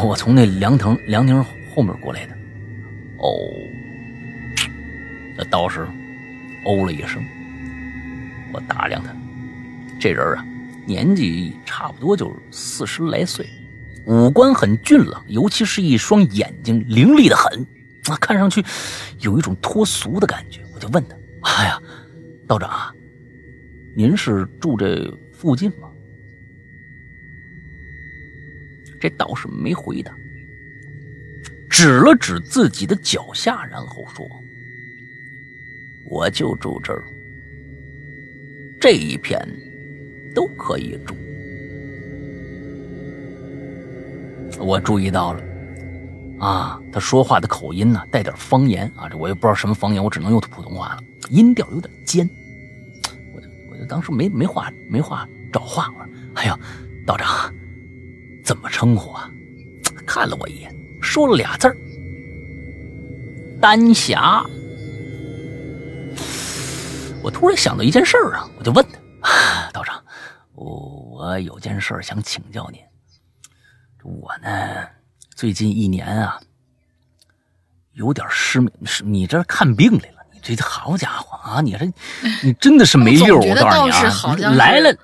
我从那凉亭凉亭后面过来的。”哦，那道士哦了一声。我打量他，这人啊，年纪差不多就四十来岁。五官很俊朗，尤其是一双眼睛凌厉的很，啊，看上去有一种脱俗的感觉。我就问他：“哎呀，道长，您是住这附近吗？”这道士没回答，指了指自己的脚下，然后说：“我就住这儿，这一片都可以住。”我注意到了，啊，他说话的口音呢，带点方言啊，这我也不知道什么方言，我只能用普通话了，音调有点尖。我就我就当时没没话没话找话，我说：“哎呀，道长，怎么称呼啊？”看了我一眼，说了俩字儿：“丹霞。”我突然想到一件事儿啊，我就问他：“ 道长，我我有件事想请教您。”我呢，最近一年啊，有点失眠。是你这看病来了？你这好家伙啊！你这，你真的是没 溜。我告诉你啊，来了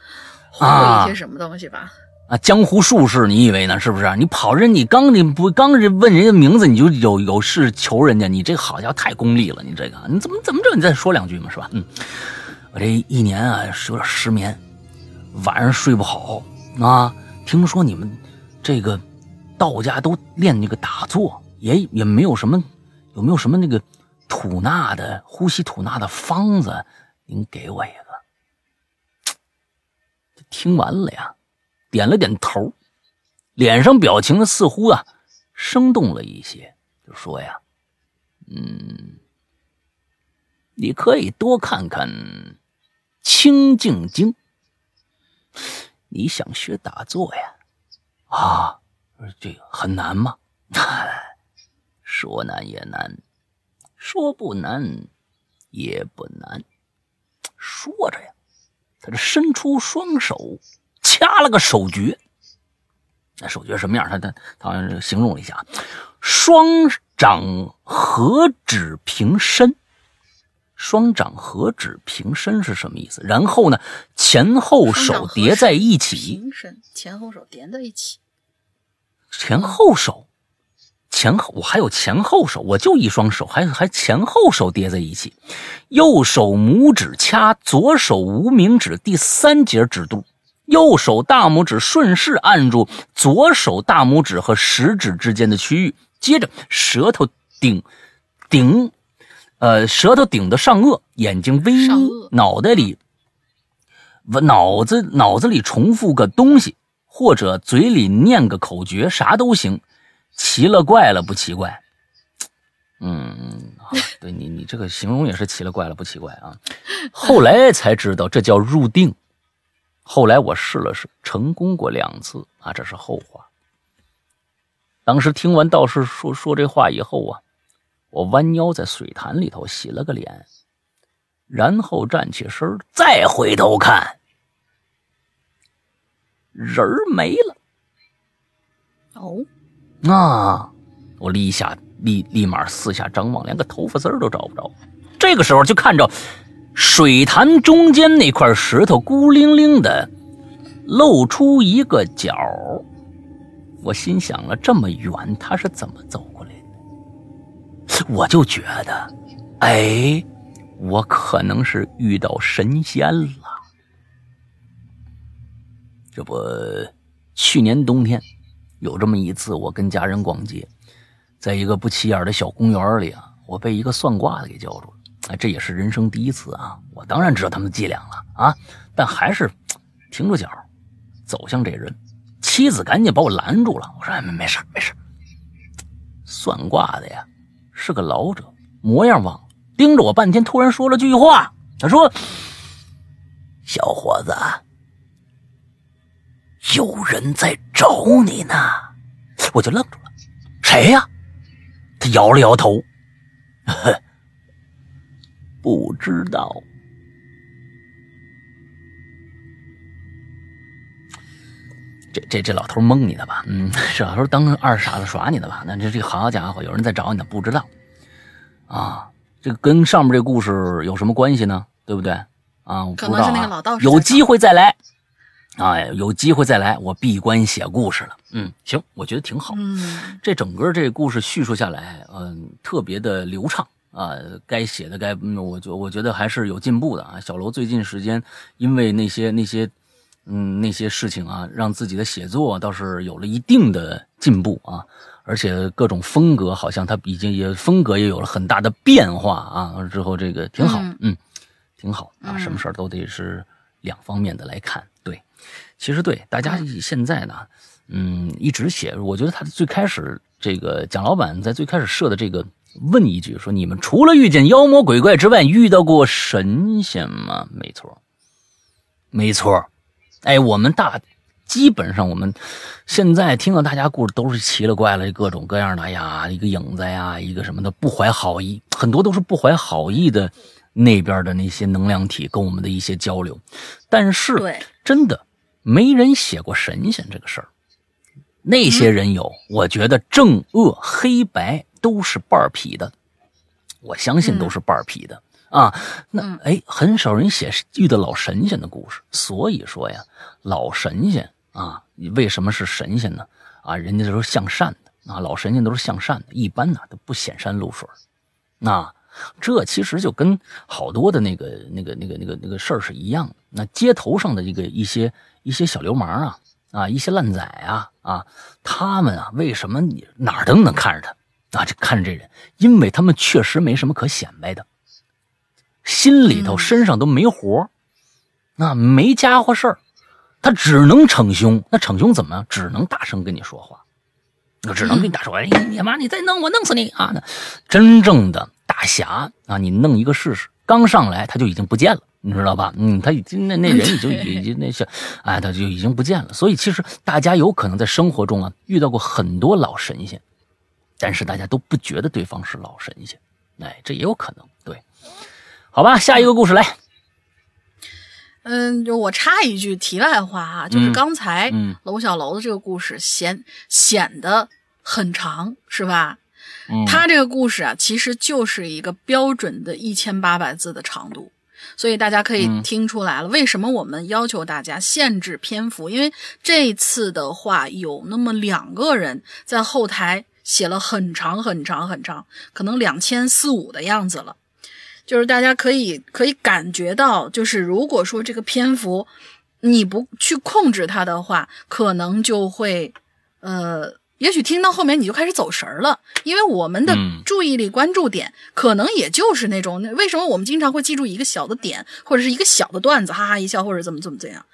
啊，一些什么东西吧？啊，江湖术士，你以为呢？是不是？你跑人，你刚你不刚问人家名字，你就有有事求人家？你这好家伙，太功利了！你这个，你怎么怎么着？你再说两句嘛，是吧？嗯，我这一年啊是有点失眠，晚上睡不好啊。听说你们。这个道家都练那个打坐，也也没有什么，有没有什么那个吐纳的呼吸吐纳的方子？您给我一个。听完了呀，点了点头，脸上表情似乎啊生动了一些，就说呀，嗯，你可以多看看《清净经》。你想学打坐呀？啊，这个很难吗？说难也难，说不难也不难。说着呀，他这伸出双手，掐了个手诀。那手诀什么样？他他他好像是形容了一下：双掌合指平伸。双掌合指平伸是什么意思？然后呢，前后手叠在一起。平伸，前后手叠在一起。前后手，前后我还有前后手，我就一双手，还还前后手叠在一起。右手拇指掐左手无名指第三节指肚，右手大拇指顺势按住左手大拇指和食指之间的区域，接着舌头顶顶。呃，舌头顶的上颚，眼睛微眯，脑袋里，脑子脑子里重复个东西，或者嘴里念个口诀，啥都行，奇了怪了不奇怪。嗯，对你你这个形容也是奇了怪了不奇怪啊。后来才知道这叫入定，后来我试了试，成功过两次啊，这是后话。当时听完道士说说这话以后啊。我弯腰在水潭里头洗了个脸，然后站起身，再回头看，人儿没了。哦，那我立下立立马四下张望，连个头发丝儿都找不着。这个时候就看着水潭中间那块石头孤零零的露出一个角，我心想了，这么远他是怎么走过来的？我就觉得，哎，我可能是遇到神仙了。这不，去年冬天有这么一次，我跟家人逛街，在一个不起眼的小公园里啊，我被一个算卦的给叫住了。哎，这也是人生第一次啊！我当然知道他们的伎俩了啊，但还是停住脚，走向这人。妻子赶紧把我拦住了，我说：“，没没事没事。”算卦的呀。是个老者，模样忘了，盯着我半天，突然说了句话。他说：“小伙子，有人在找你呢。”我就愣住了，谁呀？他摇了摇头，不知道。这这这老头蒙你的吧？嗯，这老头当二傻子耍你的吧？那这这好家伙，有人在找你呢，不知道啊？这个跟上面这故事有什么关系呢？对不对？啊，我不知道啊。有机会再来，啊，有机会再来，我闭关写故事了。嗯，行，我觉得挺好。嗯，这整个这故事叙述下来，嗯，特别的流畅啊。该写的该，我就我觉得还是有进步的啊。小楼最近时间因为那些那些。嗯，那些事情啊，让自己的写作倒是有了一定的进步啊，而且各种风格好像他已经也风格也有了很大的变化啊。之后这个挺好，嗯，挺好啊。什么事儿都得是两方面的来看。对，其实对大家现在呢，嗯，一直写，我觉得他最开始这个蒋老板在最开始设的这个问一句说：你们除了遇见妖魔鬼怪之外，遇到过神仙吗？没错，没错。哎，我们大基本上我们现在听到大家故事都是奇了怪了，各种各样的哎呀，一个影子呀，一个什么的，不怀好意，很多都是不怀好意的那边的那些能量体跟我们的一些交流。但是，真的没人写过神仙这个事儿。那些人有，我觉得正恶黑白都是半儿皮的，我相信都是半儿皮的。啊，那哎，很少人写遇到老神仙的故事，所以说呀，老神仙啊，你为什么是神仙呢？啊，人家都是向善的啊，老神仙都是向善的，一般呢都不显山露水。那这其实就跟好多的那个、那个、那个、那个、那个事儿是一样的。那街头上的一个一些一些小流氓啊，啊，一些烂仔啊，啊，他们啊，为什么你哪儿都能看着他啊？就看着这人，因为他们确实没什么可显摆的。心里头、身上都没活那没家伙事儿，他只能逞凶。那逞凶怎么样？只能大声跟你说话，那只能跟你打说，哎，你妈，你再弄我弄死你啊！那真正的大侠啊，你弄一个试试，刚上来他就已经不见了，你知道吧？嗯，他已经那那人已经 已经那些，哎，他就已经不见了。所以其实大家有可能在生活中啊遇到过很多老神仙，但是大家都不觉得对方是老神仙，哎，这也有可能。对，好吧，下一个故事来。嗯，就我插一句题外话啊，就是刚才嗯楼小楼的这个故事显显得很长，是吧？嗯他这个故事啊，其实就是一个标准的一千八百字的长度，所以大家可以嗯听出来了，为什么我们要求大家限制篇幅？因为这次的话，有那么两个人在后台写了很长很长很长，可能两千四五的样子了。就是大家可以可以感觉到，就是如果说这个篇幅你不去控制它的话，可能就会呃，也许听到后面你就开始走神儿了，因为我们的嗯。注意力关注点可能也就是那种，为什么我们经常会记住一个小的点，或者是一个小的段子，哈哈一笑，或者怎么怎么怎样，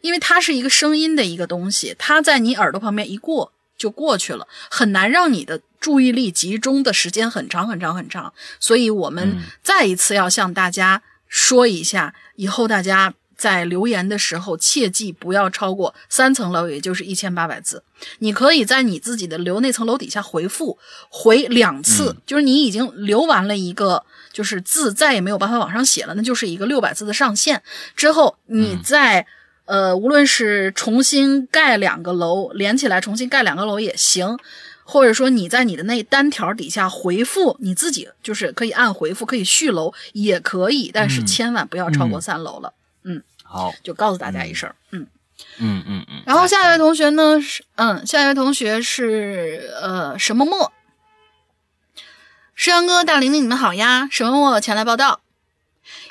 因为它是一个声音的一个东西，它在你耳朵旁边一过就过去了，很难让你的注意力集中的时间很长很长很长。所以我们嗯。再一次要向大家说一下，以后大家在留言的时候切记不要超过三层楼，也就是一千八百字。你可以在你自己的留那层楼底下回复回两次，就是你已经留完了一个。就是字再也没有办法往上写了，那就是一个六百字的上限。之后你再、呃，无论是重新盖两个楼，连起来重新盖两个楼也行，或者说你在你的那单条底下回复你自己，就是可以按回复，可以续楼也可以，但是嗯千万不要超过三楼了。好，就告诉大家一声，嗯。嗯嗯嗯。然后下一位同学呢是，嗯，下一位同学是呃什么墨？诗阳哥、大玲玲，你们好呀！什么墨前来报道。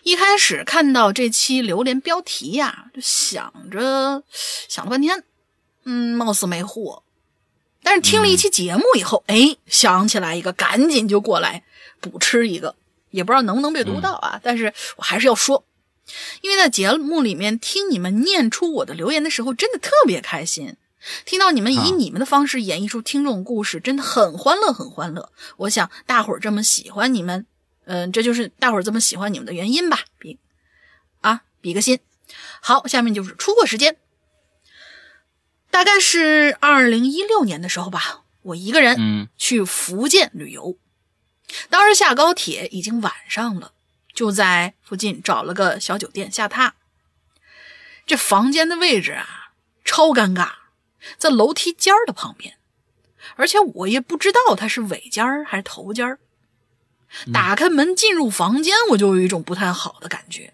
一开始看到这期榴莲标题呀，就想着想了半天，嗯，貌似没货。但是听了一期节目以后，哎，想起来一个，赶紧就过来补吃一个，也不知道能不能被读到啊。但是我还是要说，因为在节目里面听你们念出我的留言的时候，真的特别开心。听到你们以啊你们的方式演绎出听众故事，真的很欢乐，很欢乐。我想大伙儿这么喜欢你们，嗯、这就是大伙儿这么喜欢你们的原因吧。比啊，比个心。好，下面就是出货时间，大概是二零一六年的时候吧，我一个人嗯去福建旅游。当时下高铁已经晚上了，就在附近找了个小酒店下榻。这房间的位置啊，超尴尬，在楼梯间儿的旁边，而且我也不知道它是尾间儿还是头间儿。打开门进入房间，我就有一种不太好的感觉。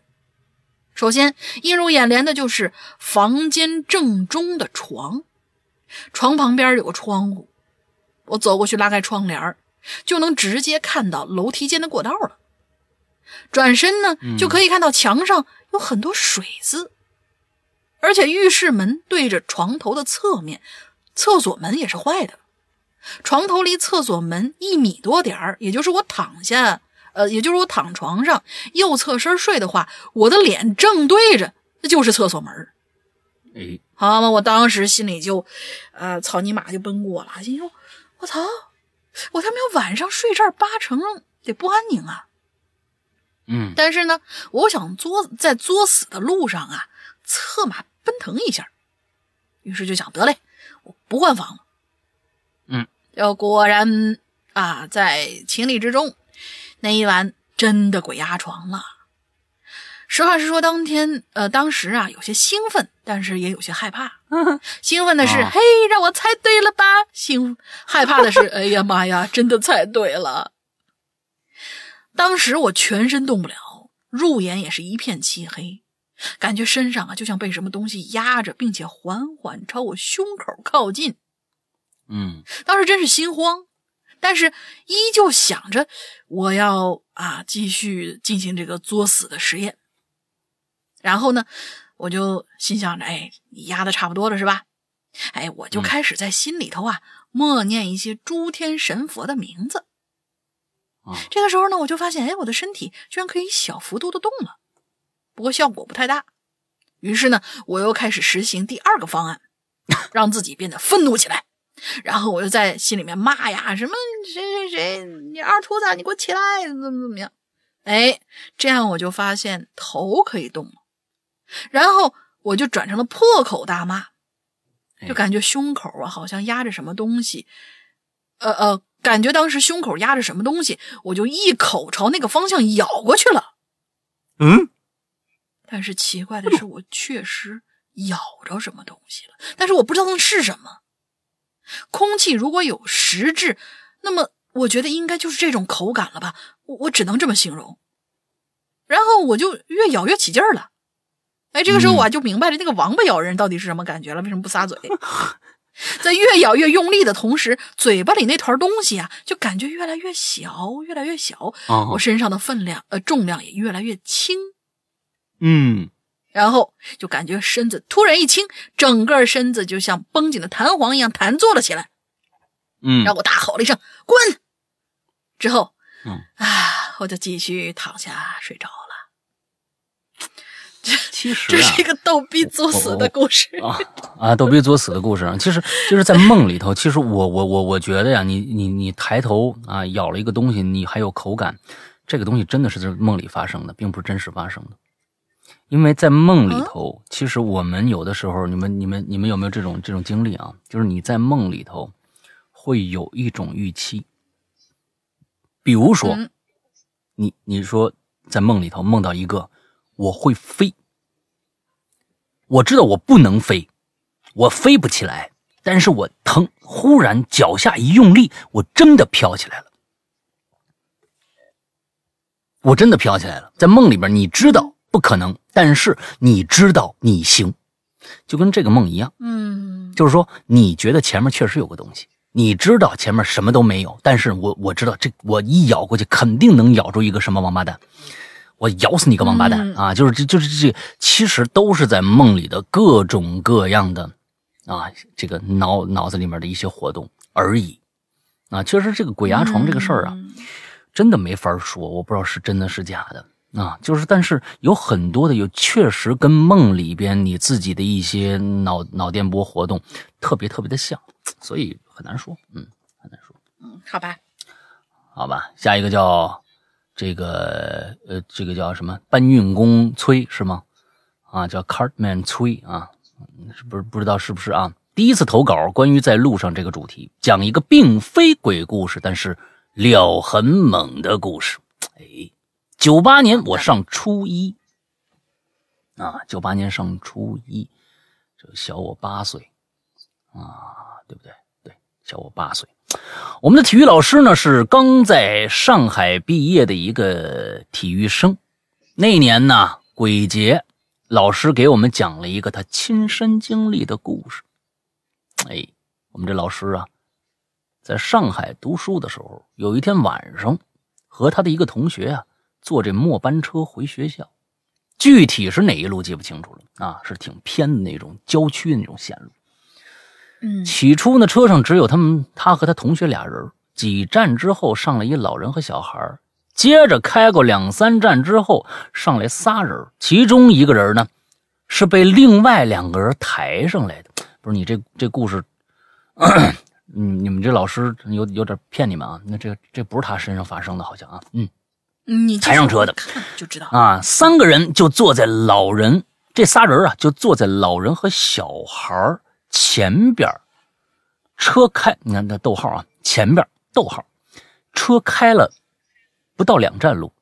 首先映入眼帘的就是房间正中的床，床旁边有个窗户，我走过去拉开窗帘儿就能直接看到楼梯间的过道了。转身呢，就可以看到墙上有很多水渍，而且浴室门对着床头的侧面，厕所门也是坏的。床头离厕所门一米多点儿，也就是我躺下，呃，也就是我躺床上右侧身睡的话，我的脸正对着，那就是厕所门儿。哎，好嘛，我当时心里就，呃，草泥马就奔过了，心说，我操，我他妈晚上睡这儿，八成得不安宁啊！嗯但是呢，我想作在作死的路上啊，策马奔腾一下，于是就想得嘞，我不换房了。嗯，要果然啊，在情理之中，那一晚真的鬼压床了。实话实说，当天呃，当时啊有些兴奋，但是也有些害怕。兴奋的是，哦嘿，让我猜对了吧？兴害怕的是，哎呀妈呀，真的猜对了。当时我全身动不了，入眼也是一片漆黑，感觉身上啊就像被什么东西压着，并且缓缓朝我胸口靠近。嗯当时真是心慌，但是依旧想着我要啊继续进行这个作死的实验。然后呢，我就心想着，哎，你压的差不多了是吧？哎，我就嗯开始在心里头啊默念一些诸天神佛的名字。啊这个时候呢，我就发现，哎，我的身体居然可以小幅度的动了，不过效果不太大。于是呢，我又开始实行第二个方案，让自己变得愤怒起来。然后我就在心里面骂呀，什么谁谁谁，你二秃子，你给我起来，怎么怎么样？哎，这样我就发现头可以动了，然后我就转成了破口大骂，就感觉胸口啊好像压着什么东西，呃呃，感觉当时胸口压着什么东西，我就一口朝那个方向咬过去了。嗯，但是奇怪的是，我确实咬着什么东西了，但是我不知道那是什么。空气如果有实质，那么我觉得应该就是这种口感了吧？我我只能这么形容。然后我就越咬越起劲儿了。哎，这个时候我就明白了，那个王八咬人到底是什么感觉了？为什么不撒嘴？在越咬越用力的同时，嘴巴里那团东西啊，就感觉越来越小，越来越小。我身上的分量呃重量也越来越轻。嗯。然后就感觉身子突然一轻，整个身子就像绷紧的弹簧一样弹坐了起来。嗯，然后我大吼了一声“滚”，之后，嗯啊，我就继续躺下睡着了。这其实这是一个逗逼作死的故事 啊啊！逗逼作死的故事，其实就是在梦里头。其实我我我我觉得呀，你你你抬头啊，咬了一个东西，你还有口感，这个东西真的是在梦里发生的，并不是真实发生的。因为在梦里头，其实我们有的时候，你们、你们、你们有没有这种这种经历啊？就是你在梦里头会有一种预期，比如说，你你说在梦里头梦到一个我会飞，我知道我不能飞，我飞不起来，但是我疼，忽然脚下一用力，我真的飘起来了，我真的飘起来了，在梦里边，你知道。不可能，但是你知道你行，就跟这个梦一样，嗯，就是说你觉得前面确实有个东西，你知道前面什么都没有，但是我我知道这我一咬过去肯定能咬住一个什么王八蛋，我咬死你个王八蛋啊！就是这就是这，其实都是在梦里的各种各样的啊，这个脑脑子里面的一些活动而已啊。确实这个鬼压床这个事儿啊，真的没法说，我不知道是真的是假的。啊，就是，但是有很多的有确实跟梦里边你自己的一些脑脑电波活动特别特别的像，所以很难说，嗯，很难说，嗯，好吧，好吧，下一个叫这个呃，这个叫什么搬运工崔是吗？啊，叫 Cartman 崔啊，是不是不知道是不是啊？第一次投稿关于在路上这个主题，讲一个并非鬼故事，但是料很猛的故事，哎。九八年我上初一，啊，九八年上初一，就小我八岁，啊，对不对？对，小我八岁。我们的体育老师呢是刚在上海毕业的一个体育生。那年呢，鬼节，老师给我们讲了一个他亲身经历的故事。哎，我们这老师啊，在上海读书的时候，有一天晚上，和他的一个同学啊。坐这末班车回学校，具体是哪一路记不清楚了啊，是挺偏的那种郊区的那种线路。嗯，起初呢，车上只有他们，他和他同学俩人。几站之后，上来一老人和小孩。接着开过两三站之后，上来仨人，其中一个人呢，是被另外两个人抬上来的。不是你这这故事，嗯，你们这老师有有点骗你们啊？那这这不是他身上发生的，好像啊，嗯。你抬上车的，就知道啊。三个人就坐在老人，这仨人啊，就坐在老人和小孩前边。车开，你看那逗号啊，前边逗号。车开了不到两站路，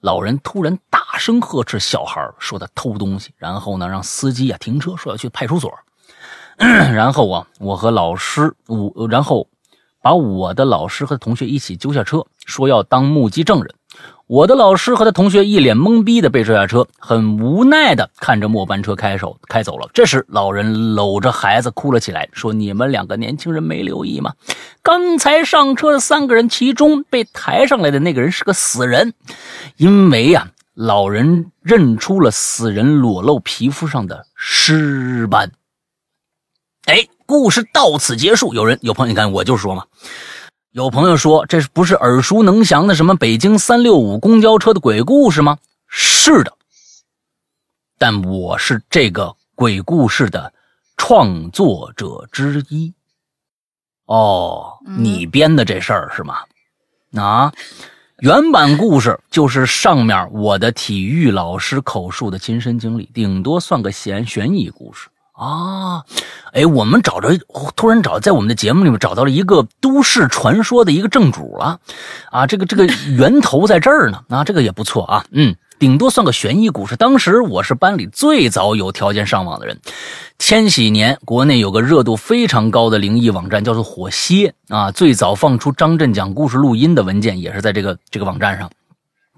老人突然大声呵斥小孩，说他偷东西。然后呢，让司机啊停车，说要去派出所。然后啊，我和老师，我然后把我的老师和同学一起揪下车，说要当目击证人。我的老师和他同学一脸懵逼的被拽下车，很无奈的看着末班车开手开走了。这时，老人搂着孩子哭了起来，说：“你们两个年轻人没留意吗？刚才上车的三个人，其中被抬上来的那个人是个死人，因为呀，老人认出了死人裸露皮肤上的尸斑。”哎，故事到此结束。有人有朋友，你看，我就说嘛。有朋友说：“这不是耳熟能详的什么北京三六五公交车的鬼故事吗？”是的，但我是这个鬼故事的创作者之一。哦，你编的这事儿是吗？啊，原版故事就是上面我的体育老师口述的亲身经历，顶多算个悬悬疑故事啊。哎，我们找着，突然找在我们的节目里面找到了一个都市传说的一个正主了啊，这个这个 源头在这儿呢啊，这个也不错啊，嗯。顶多算个悬疑故事。当时我是班里最早有条件上网的人。千禧年，国内有个热度非常高的灵异网站，叫做火蝎啊。最早放出张震讲故事录音的文件，也是在这个这个网站上。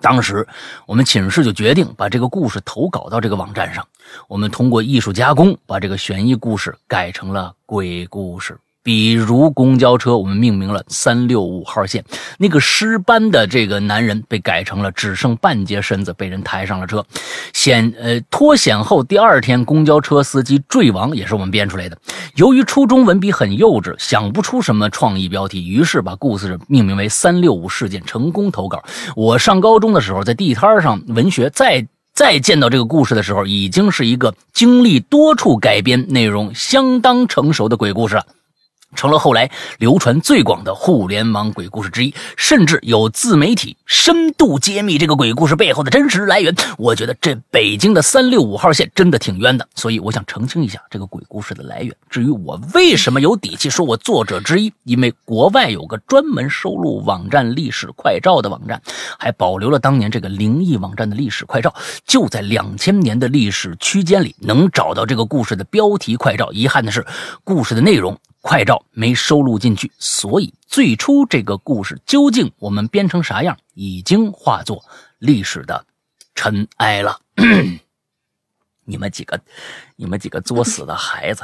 当时我们寝室就决定把这个故事投稿到这个网站上。我们通过艺术加工，把这个悬疑故事改成了鬼故事。比如公交车，我们命名了三六五号线。那个尸斑的这个男人被改成了只剩半截身子，被人抬上了车。险呃脱险后第二天，公交车司机坠亡，也是我们编出来的。由于初中文笔很幼稚，想不出什么创意标题，于是把故事命名为三六五事件，成功投稿。我上高中的时候，在地摊上文学再再见到这个故事的时候，已经是一个经历多处改编、内容相当成熟的鬼故事了。成了后来流传最广的互联网鬼故事之一，甚至有自媒体深度揭秘这个鬼故事背后的真实来源。我觉得这北京的三六五号线真的挺冤的，所以我想澄清一下这个鬼故事的来源。至于我为什么有底气说我作者之一，因为国外有个专门收录网站历史快照的网站，还保留了当年这个灵异网站的历史快照，就在两千年的历史区间里能找到这个故事的标题快照。遗憾的是，故事的内容。快照没收录进去，所以最初这个故事究竟我们编成啥样，已经化作历史的尘埃了。你们几个，你们几个作死的孩子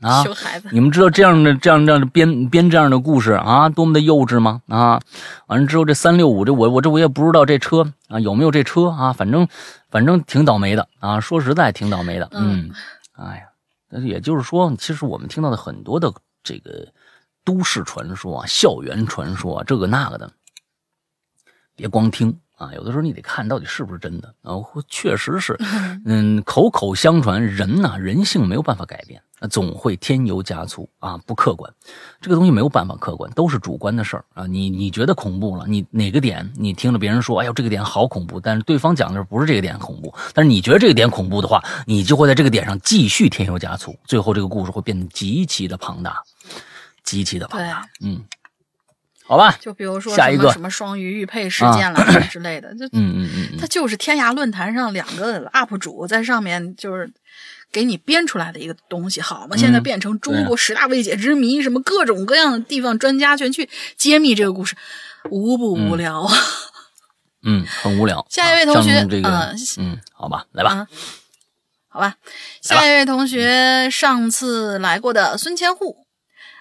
啊！熊孩子，你们知道这样的、这样、这样的编编这样的故事啊，多么的幼稚吗？啊！完了之后，这三六五，这我我这我也不知道这车啊有没有这车啊，反正反正挺倒霉的啊！说实在，挺倒霉的。嗯，哎呀，那也就是说，其实我们听到的很多的。这个都市传说啊，校园传说啊，这个那个的，别光听啊，有的时候你得看到底是不是真的啊。确实是，嗯，口口相传，人呐，人性没有办法改变，总会添油加醋啊，不客观。这个东西没有办法客观，都是主观的事儿啊。你你觉得恐怖了，你哪个点你听了别人说，哎呦这个点好恐怖，但是对方讲的不是这个点恐怖，但是你觉得这个点恐怖的话，你就会在这个点上继续添油加醋，最后这个故事会变得极其的庞大。极其的庞大，嗯，好吧，就比如说下一个。什么双鱼玉佩事件了之类的，就嗯嗯嗯，它就是天涯论坛上两个 UP 主在上面就是给你编出来的一个东西，好吗？现在变成中国十大未解之谜，什么各种各样的地方专家全去揭秘这个故事，无不无聊。啊？嗯，很无聊。下一位同学，嗯嗯，好吧，来吧，好吧，下一位同学上次来过的孙千户。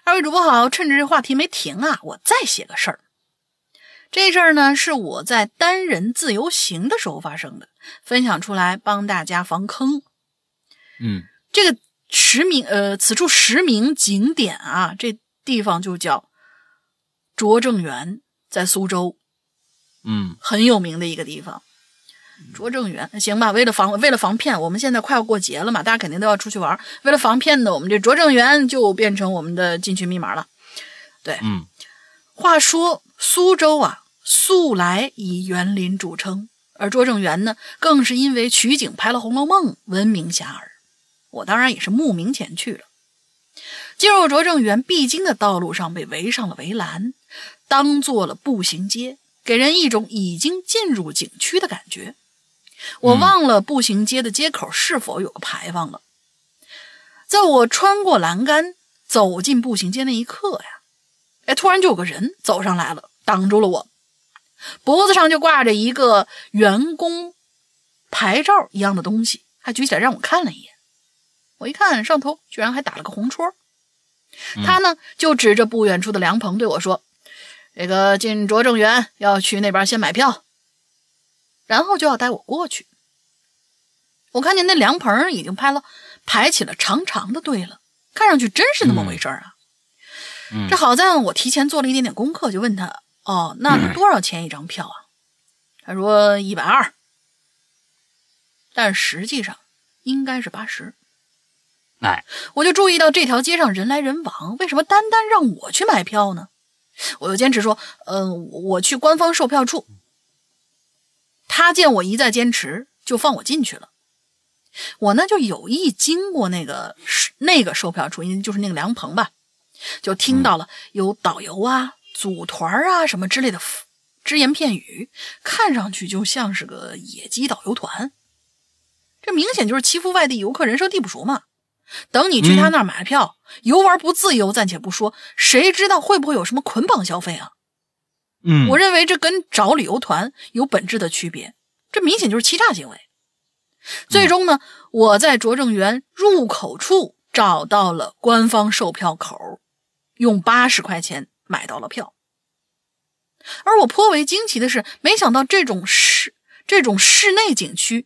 二位主播好，趁着这话题没停啊，我再写个事儿。这事儿呢是我在单人自由行的时候发生的，分享出来帮大家防坑。嗯，这个实名呃，此处实名景点啊，这地方就叫拙政园，在苏州。嗯，很有名的一个地方。拙政园，行吧。为了防为了防骗，我们现在快要过节了嘛，大家肯定都要出去玩。为了防骗呢，我们这拙政园就变成我们的进群密码了。对，嗯。话说苏州啊，素来以园林著称，而拙政园呢，更是因为取景拍了《红楼梦》闻名遐迩。我当然也是慕名前去了。进入拙政园必经的道路上被围上了围栏，当做了步行街，给人一种已经进入景区的感觉。我忘了步行街的街口是否有个牌坊了。在我穿过栏杆走进步行街那一刻呀，哎，突然就有个人走上来了，挡住了我，脖子上就挂着一个员工牌照一样的东西，还举起来让我看了一眼。我一看上头居然还打了个红戳，他呢就指着不远处的凉棚对我说：“这个进拙政园要去那边先买票。”然后就要带我过去。我看见那凉棚已经排了排起了长长的队了，看上去真是那么回事啊。这好在我提前做了一点点功课，就问他：“哦，那多少钱一张票啊？”他说：“一百二。”但实际上应该是八十。哎，我就注意到这条街上人来人往，为什么单单让我去买票呢？我又坚持说，嗯，我去官方售票处。他见我一再坚持，就放我进去了。我呢就有意经过那个那个售票处，因为就是那个凉棚吧，就听到了有导游啊、组团啊什么之类的只言片语，看上去就像是个野鸡导游团。这明显就是欺负外地游客人生地不熟嘛。等你去他那儿买了票，游玩不自由暂且不说，谁知道会不会有什么捆绑消费啊？嗯，我认为这跟找旅游团有本质的区别，这明显就是欺诈行为。最终呢，我在拙政园入口处找到了官方售票口，用八十块钱买到了票。而我颇为惊奇的是，没想到这种室这种室内景区，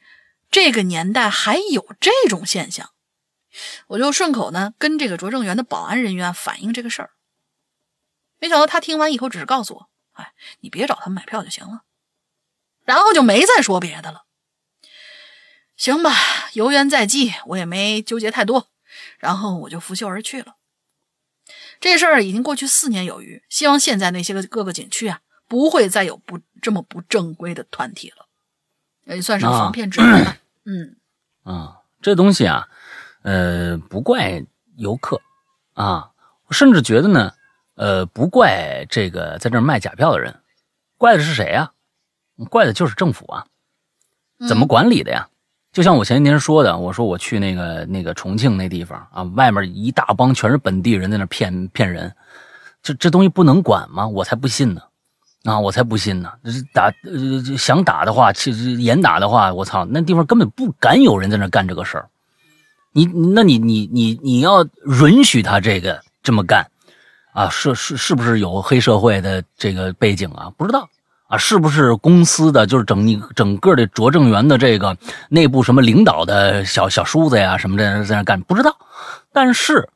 这个年代还有这种现象。我就顺口呢跟这个拙政园的保安人员反映这个事儿，没想到他听完以后只是告诉我：“哎，你别找他们买票就行了。”然后就没再说别的了。行吧，游园在即，我也没纠结太多，然后我就拂袖而去了。这事儿已经过去四年有余，希望现在那些个各个景区啊，不会再有不这么不正规的团体了，也算是防骗之门吧。嗯，啊，这东西啊。呃，不怪游客，啊，我甚至觉得呢，呃，不怪这个在这卖假票的人，怪的是谁呀？怪的就是政府啊，怎么管理的呀？就像我前几天说的，我说我去那个那个重庆那地方啊，外面一大帮全是本地人在那骗骗人，这这东西不能管吗？我才不信呢，啊，我才不信呢！打呃想打的话，其实严打的话，我操，那地方根本不敢有人在那干这个事儿。你那你你你你要允许他这个这么干，啊，是是是不是有黑社会的这个背景啊？不知道啊，是不是公司的就是整你整个的拙政园的这个内部什么领导的小小叔子呀什么的在那干？不知道，但是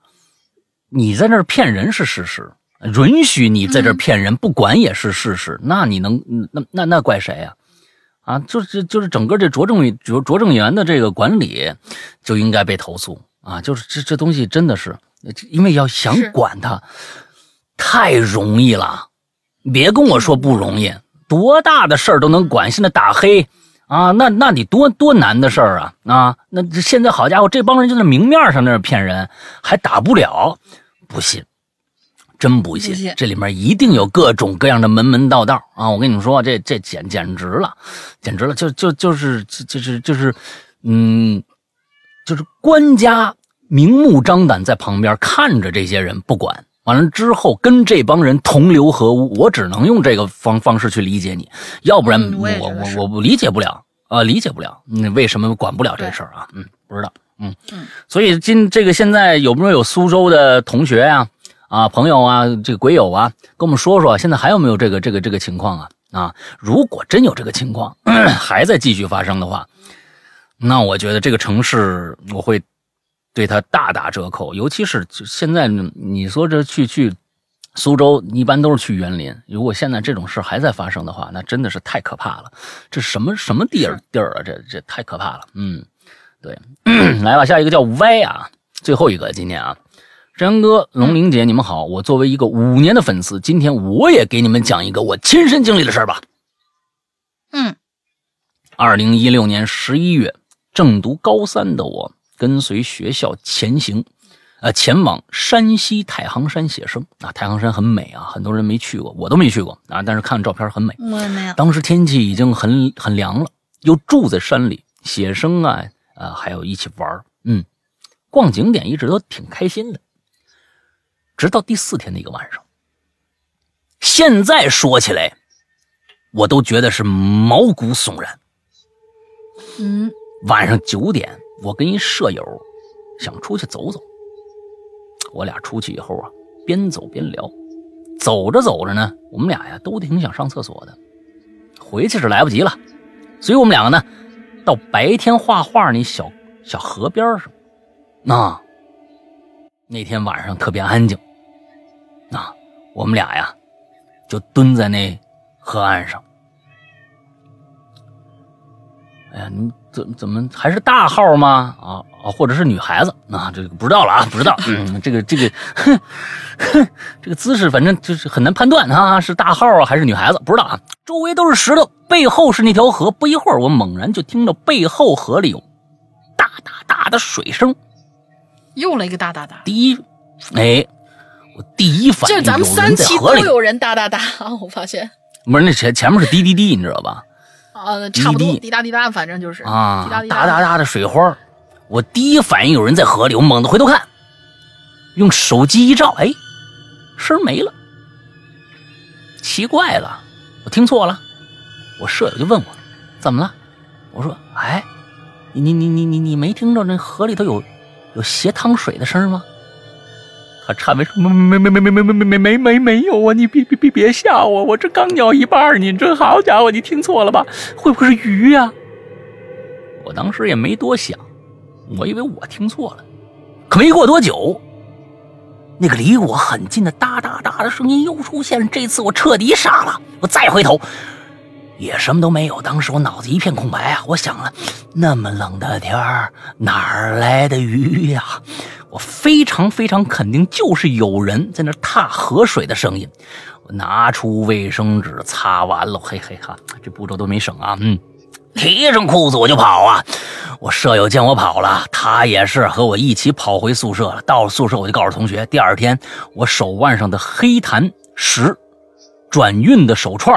你在那骗人是事实，允许你在这骗人不管也是事实，那你能那那那怪谁呀？啊，就是就是整个这拙政拙拙政园的这个管理就应该被投诉啊！就是这这东西真的是，因为要想管它太容易了，别跟我说不容易，多大的事儿都能管。现在打黑啊，那那得多多难的事儿啊啊！那现在好家伙，这帮人就在明面上那骗人，还打不了，不信。真不信，这里面一定有各种各样的门门道道啊！我跟你们说，这这简简直了，简直了，就就就是就是就是，嗯，就是官家明目张胆在旁边看着这些人不管，完了之后跟这帮人同流合污，我只能用这个方方式去理解你，要不然我我我我理解不了啊，理解不了，你为什么管不了这事儿啊？嗯，不知道，嗯嗯，所以今这个现在有没有苏州的同学呀？啊，朋友啊，这个鬼友啊，跟我们说说，现在还有没有这个这个这个情况啊？啊，如果真有这个情况 还在继续发生的话，那我觉得这个城市我会对他大打折扣。尤其是现在你说这去去苏州，一般都是去园林。如果现在这种事还在发生的话，那真的是太可怕了。这什么什么地儿地儿啊？这这太可怕了。嗯，对，来吧，下一个叫歪啊，最后一个今天啊。山哥、龙玲姐，你们好！我作为一个五年的粉丝，今天我也给你们讲一个我亲身经历的事儿吧。嗯，二零一六年十一月，正读高三的我，跟随学校前行，呃，前往山西太行山写生。啊，太行山很美啊，很多人没去过，我都没去过啊，但是看照片很美。我也没有。当时天气已经很很凉了，又住在山里写生啊，啊，还有一起玩嗯，逛景点一直都挺开心的。直到第四天的一个晚上，现在说起来，我都觉得是毛骨悚然。嗯，晚上九点，我跟一舍友想出去走走。我俩出去以后啊，边走边聊，走着走着呢，我们俩呀都挺想上厕所的，回去是来不及了，所以我们两个呢，到白天画画那小小河边上。那那天晚上特别安静。啊，我们俩呀，就蹲在那河岸上。哎呀，你怎怎么还是大号吗？啊啊，或者是女孩子啊，这个不知道了啊，不知道。嗯，这个这个，哼哼，这个姿势反正就是很难判断啊，是大号啊还是女孩子，不知道啊。周围都是石头，背后是那条河。不一会儿，我猛然就听到背后河里有大大大的水声。又来一个大大大。第一，哎，我第一反应就是咱们三期都有人大大大啊！我发现不是那前前面是滴滴滴，你知道吧？啊，差不多滴答滴答，反正就是啊，滴答滴答答答的水花。我第一反应有人在河里，我猛地回头看，用手机一照，哎，声没了。奇怪了，我听错了。我舍友就问我怎么了，我说哎，你你你你你你没听着那河里头有有斜淌水的声吗？他颤巍说没没没没没没没没没没没有啊！你别别别别吓我，我这刚咬一半，你这好家伙，你听错了吧？会不会是鱼呀？我当时也没多想。我以为我听错了，可没过多久，那个离我很近的哒哒哒的声音又出现了。这次我彻底傻了，我再回头，也什么都没有。当时我脑子一片空白啊！我想了，那么冷的天儿，哪儿来的鱼呀？我非常非常肯定，就是有人在那踏河水的声音。我拿出卫生纸擦完了，嘿嘿哈，这步骤都没省啊，嗯。提上裤子我就跑啊！我舍友见我跑了，他也是和我一起跑回宿舍了。到了宿舍，我就告诉同学，第二天我手腕上的黑檀石转运的手串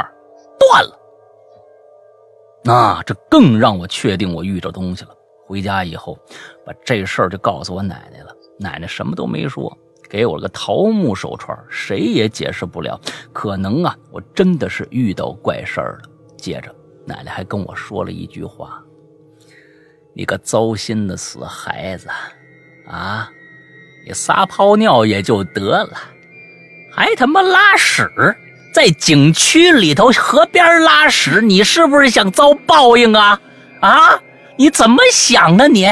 断了。那这更让我确定我遇着东西了。回家以后，把这事儿就告诉我奶奶了。奶奶什么都没说，给我了个桃木手串，谁也解释不了。可能啊，我真的是遇到怪事儿了。接着。奶奶还跟我说了一句话：“你个糟心的死孩子，啊，你撒泡尿也就得了，还他妈拉屎，在景区里头河边拉屎，你是不是想遭报应啊？啊，你怎么想的你？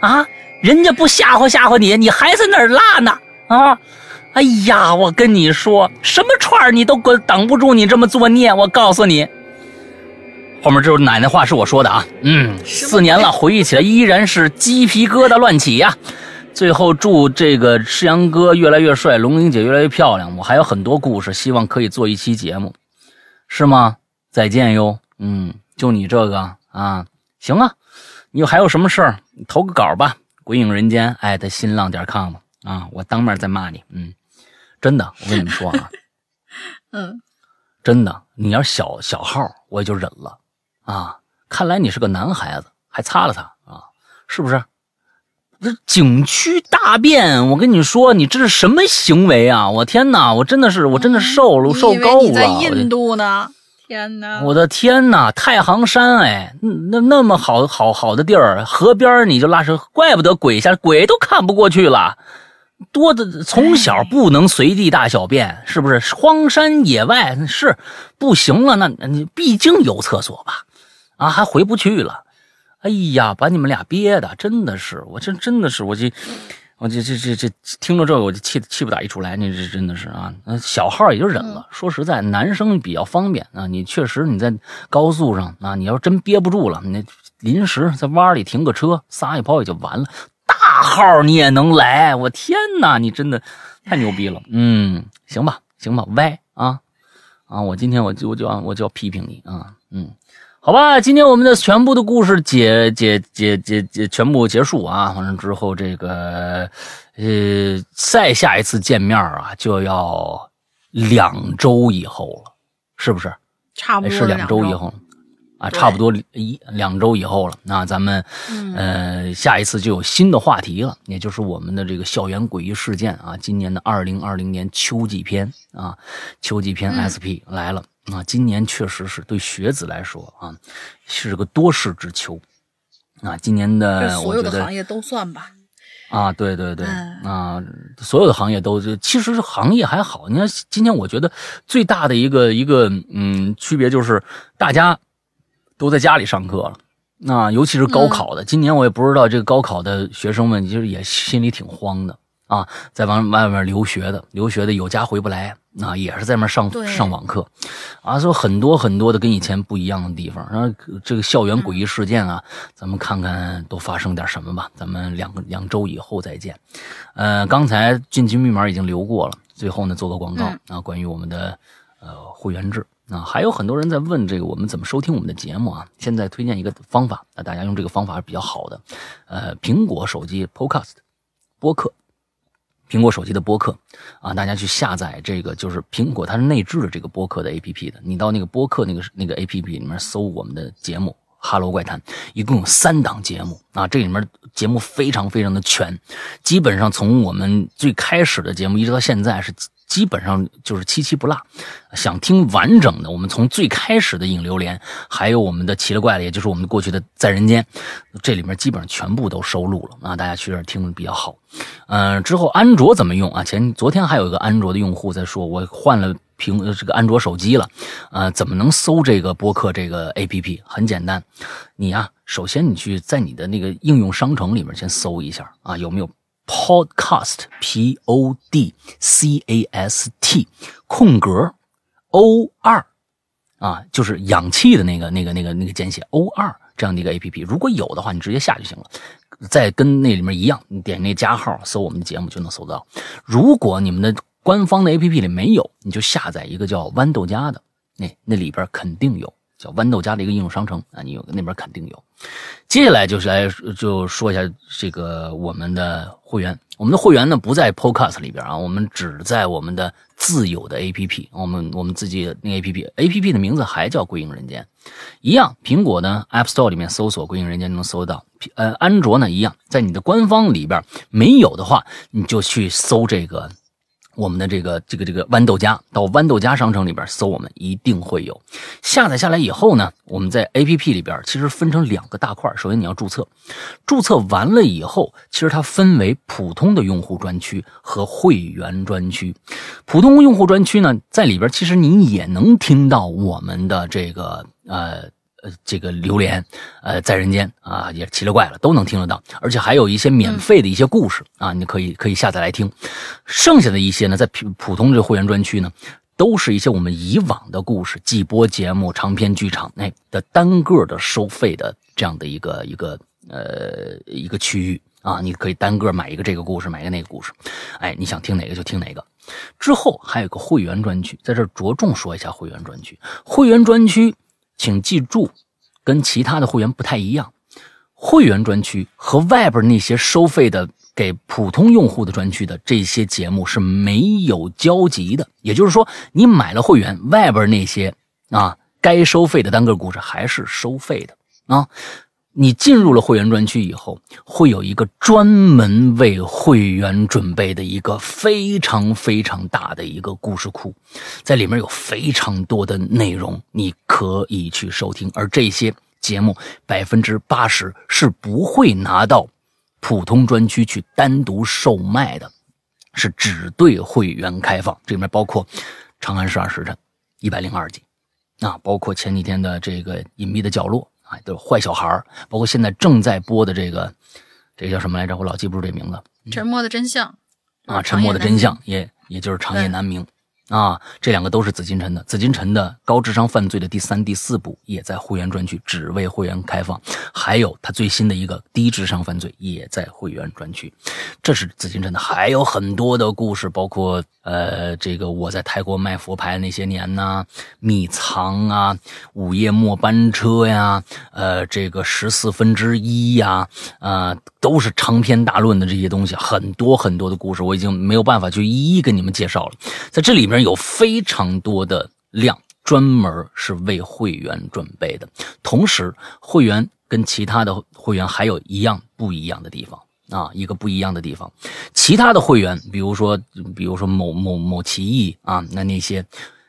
啊，人家不吓唬吓唬你，你还在那儿拉呢？啊，哎呀，我跟你说，什么串你都挡挡不住你这么作孽，我告诉你。”后面这是奶奶话，是我说的啊。嗯，四年了，回忆起来依然是鸡皮疙瘩乱起呀。最后祝这个世阳哥越来越帅，龙玲姐越来越漂亮。我还有很多故事，希望可以做一期节目，是吗？再见哟。嗯，就你这个啊，行啊。你还有什么事儿？投个稿吧。鬼影人间艾特新浪点 com 啊，我当面再骂你。嗯，真的，我跟你们说啊，嗯，真的，你要小小号，我也就忍了。啊，看来你是个男孩子，还擦了擦啊？是不是？这景区大便，我跟你说，你这是什么行为啊？我天哪，我真的是，我真的受了，受够了。你在印度呢？天哪！我的天哪，太行山哎，那那么好好好的地儿，河边你就拉屎，怪不得鬼下鬼都看不过去了。多的从小不能随地大小便，是不是？荒山野外是不行了，那你毕竟有厕所吧？啊，还回不去了，哎呀，把你们俩憋的，真的是，我这真的是，我这，我这这这这听到这个我就气气不打一处来，你这真的是啊，小号也就忍了。说实在，男生比较方便啊，你确实你在高速上啊，你要真憋不住了，你临时在弯里停个车，撒一泡也就完了。大号你也能来，我天哪，你真的太牛逼了。嗯，行吧，行吧，歪啊啊，我今天我就我就要我就要批评你啊，嗯。好吧，今天我们的全部的故事解解解解解全部结束啊！完了之后，这个呃，再下一次见面啊，就要两周以后了，是不是？差不多是两周以后啊，差不多一两周以后了。那咱们呃，下一次就有新的话题了，也就是我们的这个校园诡异事件啊，今年的二零二零年秋季篇啊，秋季篇 SP 来了。啊，今年确实是对学子来说啊，是个多事之秋。啊，今年的所有的行业都算吧。啊，对对对，啊，所有的行业都就其实是行业还好。你看今天，我觉得最大的一个一个嗯区别就是大家都在家里上课了。那尤其是高考的，今年我也不知道这个高考的学生们，其实也心里挺慌的啊，在往外面留学的，留学的有家回不来啊，也是在那上上网课，啊，所以很多很多的跟以前不一样的地方。然后这个校园诡异事件啊，咱们看看都发生点什么吧。咱们两个两周以后再见。呃，刚才进群密码已经留过了，最后呢做个广告、啊，关于我们的呃会员制。啊，还有很多人在问这个我们怎么收听我们的节目啊？现在推荐一个方法，那，大家用这个方法是比较好的。呃，苹果手机 Podcast 播客，苹果手机的播客啊，大家去下载这个，就是苹果它是内置的这个播客的 APP 的。你到那个播客那个那个 APP 里面搜我们的节目《哈喽怪谈》，一共有三档节目啊，这里面节目非常非常的全，基本上从我们最开始的节目一直到现在是。基本上就是七七不落，想听完整的，我们从最开始的引流连，还有我们的奇了怪了，也就是我们过去的在人间，这里面基本上全部都收录了啊，大家去这听比较好。嗯，之后安卓怎么用啊？前昨天还有一个安卓的用户在说，我换了屏这个安卓手机了，呃，怎么能搜这个播客这个 APP？很简单，你呀，首先你去在你的那个应用商城里面先搜一下啊，有没有？Podcast P O D C A S T 空格 O 二啊，就是氧气的那个、那个、那个、那个简写 O 二这样的一个 A P P，如果有的话，你直接下就行了。再跟那里面一样，你点那加号搜我们的节目就能搜到。如果你们的官方的 A P P 里没有，你就下载一个叫豌豆荚的，那那里边肯定有。叫豌豆荚的一个应用商城啊，你有那边肯定有。接下来就是来就说一下这个我们的会员，我们的会员呢不在 Podcast 里边啊，我们只在我们的自有的 APP，我们我们自己那 APP，APP 的名字还叫归影人间，一样。苹果呢 App Store 里面搜索归影人间就能搜到，呃，安卓呢一样，在你的官方里边没有的话，你就去搜这个。我们的这个这个这个豌豆荚，到豌豆荚商城里边搜，我们一定会有。下载下来以后呢，我们在 A P P 里边其实分成两个大块。首先你要注册，注册完了以后，其实它分为普通的用户专区和会员专区。普通用户专区呢，在里边其实你也能听到我们的这个呃。呃，这个榴莲，呃，在人间啊，也奇了怪了，都能听得到，而且还有一些免费的一些故事啊，你可以可以下载来听。剩下的一些呢，在普普通这会员专区呢，都是一些我们以往的故事、季播节目、长篇剧场内的单个的收费的这样的一个一个呃一个区域啊，你可以单个买一个这个故事，买一个那个故事，哎，你想听哪个就听哪个。之后还有个会员专区，在这着重说一下会员专区，会员专区。请记住，跟其他的会员不太一样。会员专区和外边那些收费的给普通用户的专区的这些节目是没有交集的。也就是说，你买了会员，外边那些啊该收费的单个故事还是收费的啊。你进入了会员专区以后，会有一个专门为会员准备的一个非常非常大的一个故事库，在里面有非常多的内容，你可以去收听。而这些节目百分之八十是不会拿到普通专区去单独售卖的，是只对会员开放。这里面包括《长安十二时辰》一百零二集，啊，包括前几天的这个《隐秘的角落》。啊，都是坏小孩包括现在正在播的这个，这个叫什么来着？我老记不住这名字。沉默的真相啊，沉默的真相也也就是长夜难明。啊，这两个都是紫禁城的。紫禁城的高智商犯罪的第三、第四部也在会员专区，只为会员开放。还有他最新的一个低智商犯罪也在会员专区。这是紫禁城的，还有很多的故事，包括呃，这个我在泰国卖佛牌那些年呐，秘藏啊，午夜末班车呀，呃，这个十四分之一呀，啊，都是长篇大论的这些东西，很多很多的故事，我已经没有办法去一一跟你们介绍了，在这里面。有非常多的量，专门是为会员准备的。同时，会员跟其他的会员还有一样不一样的地方啊，一个不一样的地方。其他的会员，比如说，比如说某某某奇异啊，那那些，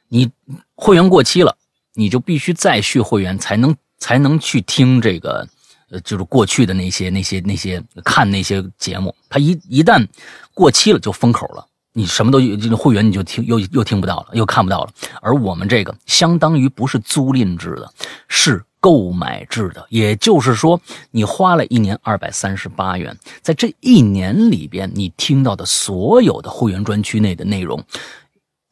你会员过期了，你就必须再续会员，才能才能去听这个，呃，就是过去的那些那些那些看那些节目。它一一旦过期了，就封口了。你什么都会员你就听又又听不到了，又看不到了。而我们这个相当于不是租赁制的，是购买制的，也就是说，你花了一年二百三十八元，在这一年里边，你听到的所有的会员专区内的内容，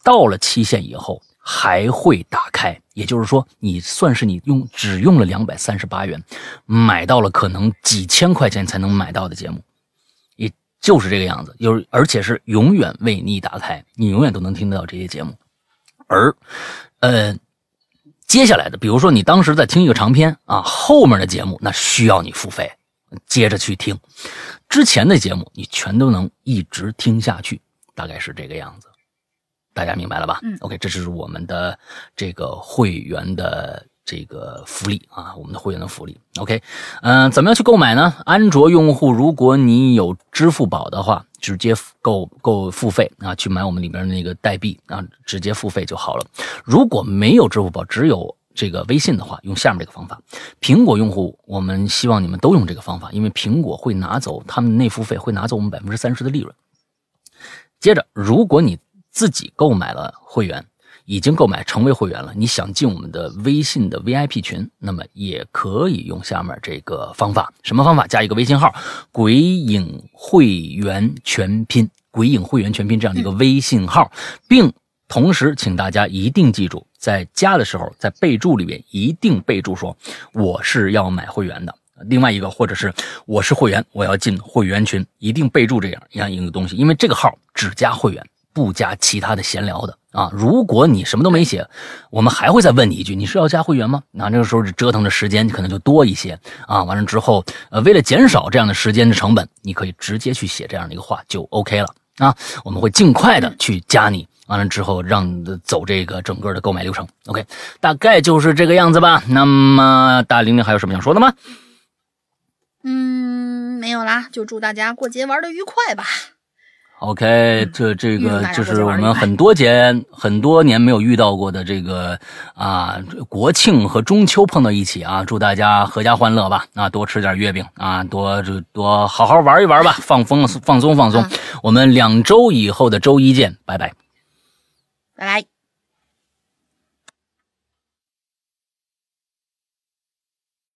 到了期限以后还会打开。也就是说，你算是你用只用了两百三十八元，买到了可能几千块钱才能买到的节目，就是这个样子。有而且是永远为你打开，你永远都能听得到这些节目。而，呃。接下来的，比如说你当时在听一个长篇啊，后面的节目那需要你付费，接着去听，之前的节目你全都能一直听下去，大概是这个样子，大家明白了吧？嗯，OK，这是我们的这个会员的这个福利啊，我们的会员的福利。OK，嗯，怎么样去购买呢？安卓用户，如果你有支付宝的话。直接购购付费啊，去买我们里边的那个代币啊，直接付费就好了。如果没有支付宝，只有这个微信的话，用下面这个方法。苹果用户，我们希望你们都用这个方法，因为苹果会拿走他们内付费，会拿走我们百分之三十的利润。接着，如果你自己购买了会员。已经购买成为会员了，你想进我们的微信的 VIP 群，那么也可以用下面这个方法。什么方法？加一个微信号“鬼影会员全拼”，“鬼影会员全拼”这样的一个微信号，并同时请大家一定记住，在加的时候，在备注里面一定备注说我是要买会员的。另外一个，或者是我是会员，我要进会员群，一定备注这样一样一个东西，因为这个号只加会员。不加其他的闲聊的啊！如果你什么都没写，我们还会再问你一句：你是要加会员吗？那这个时候折腾的时间可能就多一些啊。完了之后，呃，为了减少这样的时间的成本，你可以直接去写这样的一个话就 OK 了啊。我们会尽快的去加你，完了之后让走这个整个的购买流程。OK，大概就是这个样子吧。那么大玲玲还有什么想说的吗？嗯，没有啦，就祝大家过节玩的愉快吧。OK，这这个就是我们很多节很多年没有遇到过的这个啊，国庆和中秋碰到一起啊，祝大家阖家欢乐吧！啊，多吃点月饼啊，多就多好好玩一玩吧，放风放松放松。我们两周以后的周一见，拜拜，拜拜。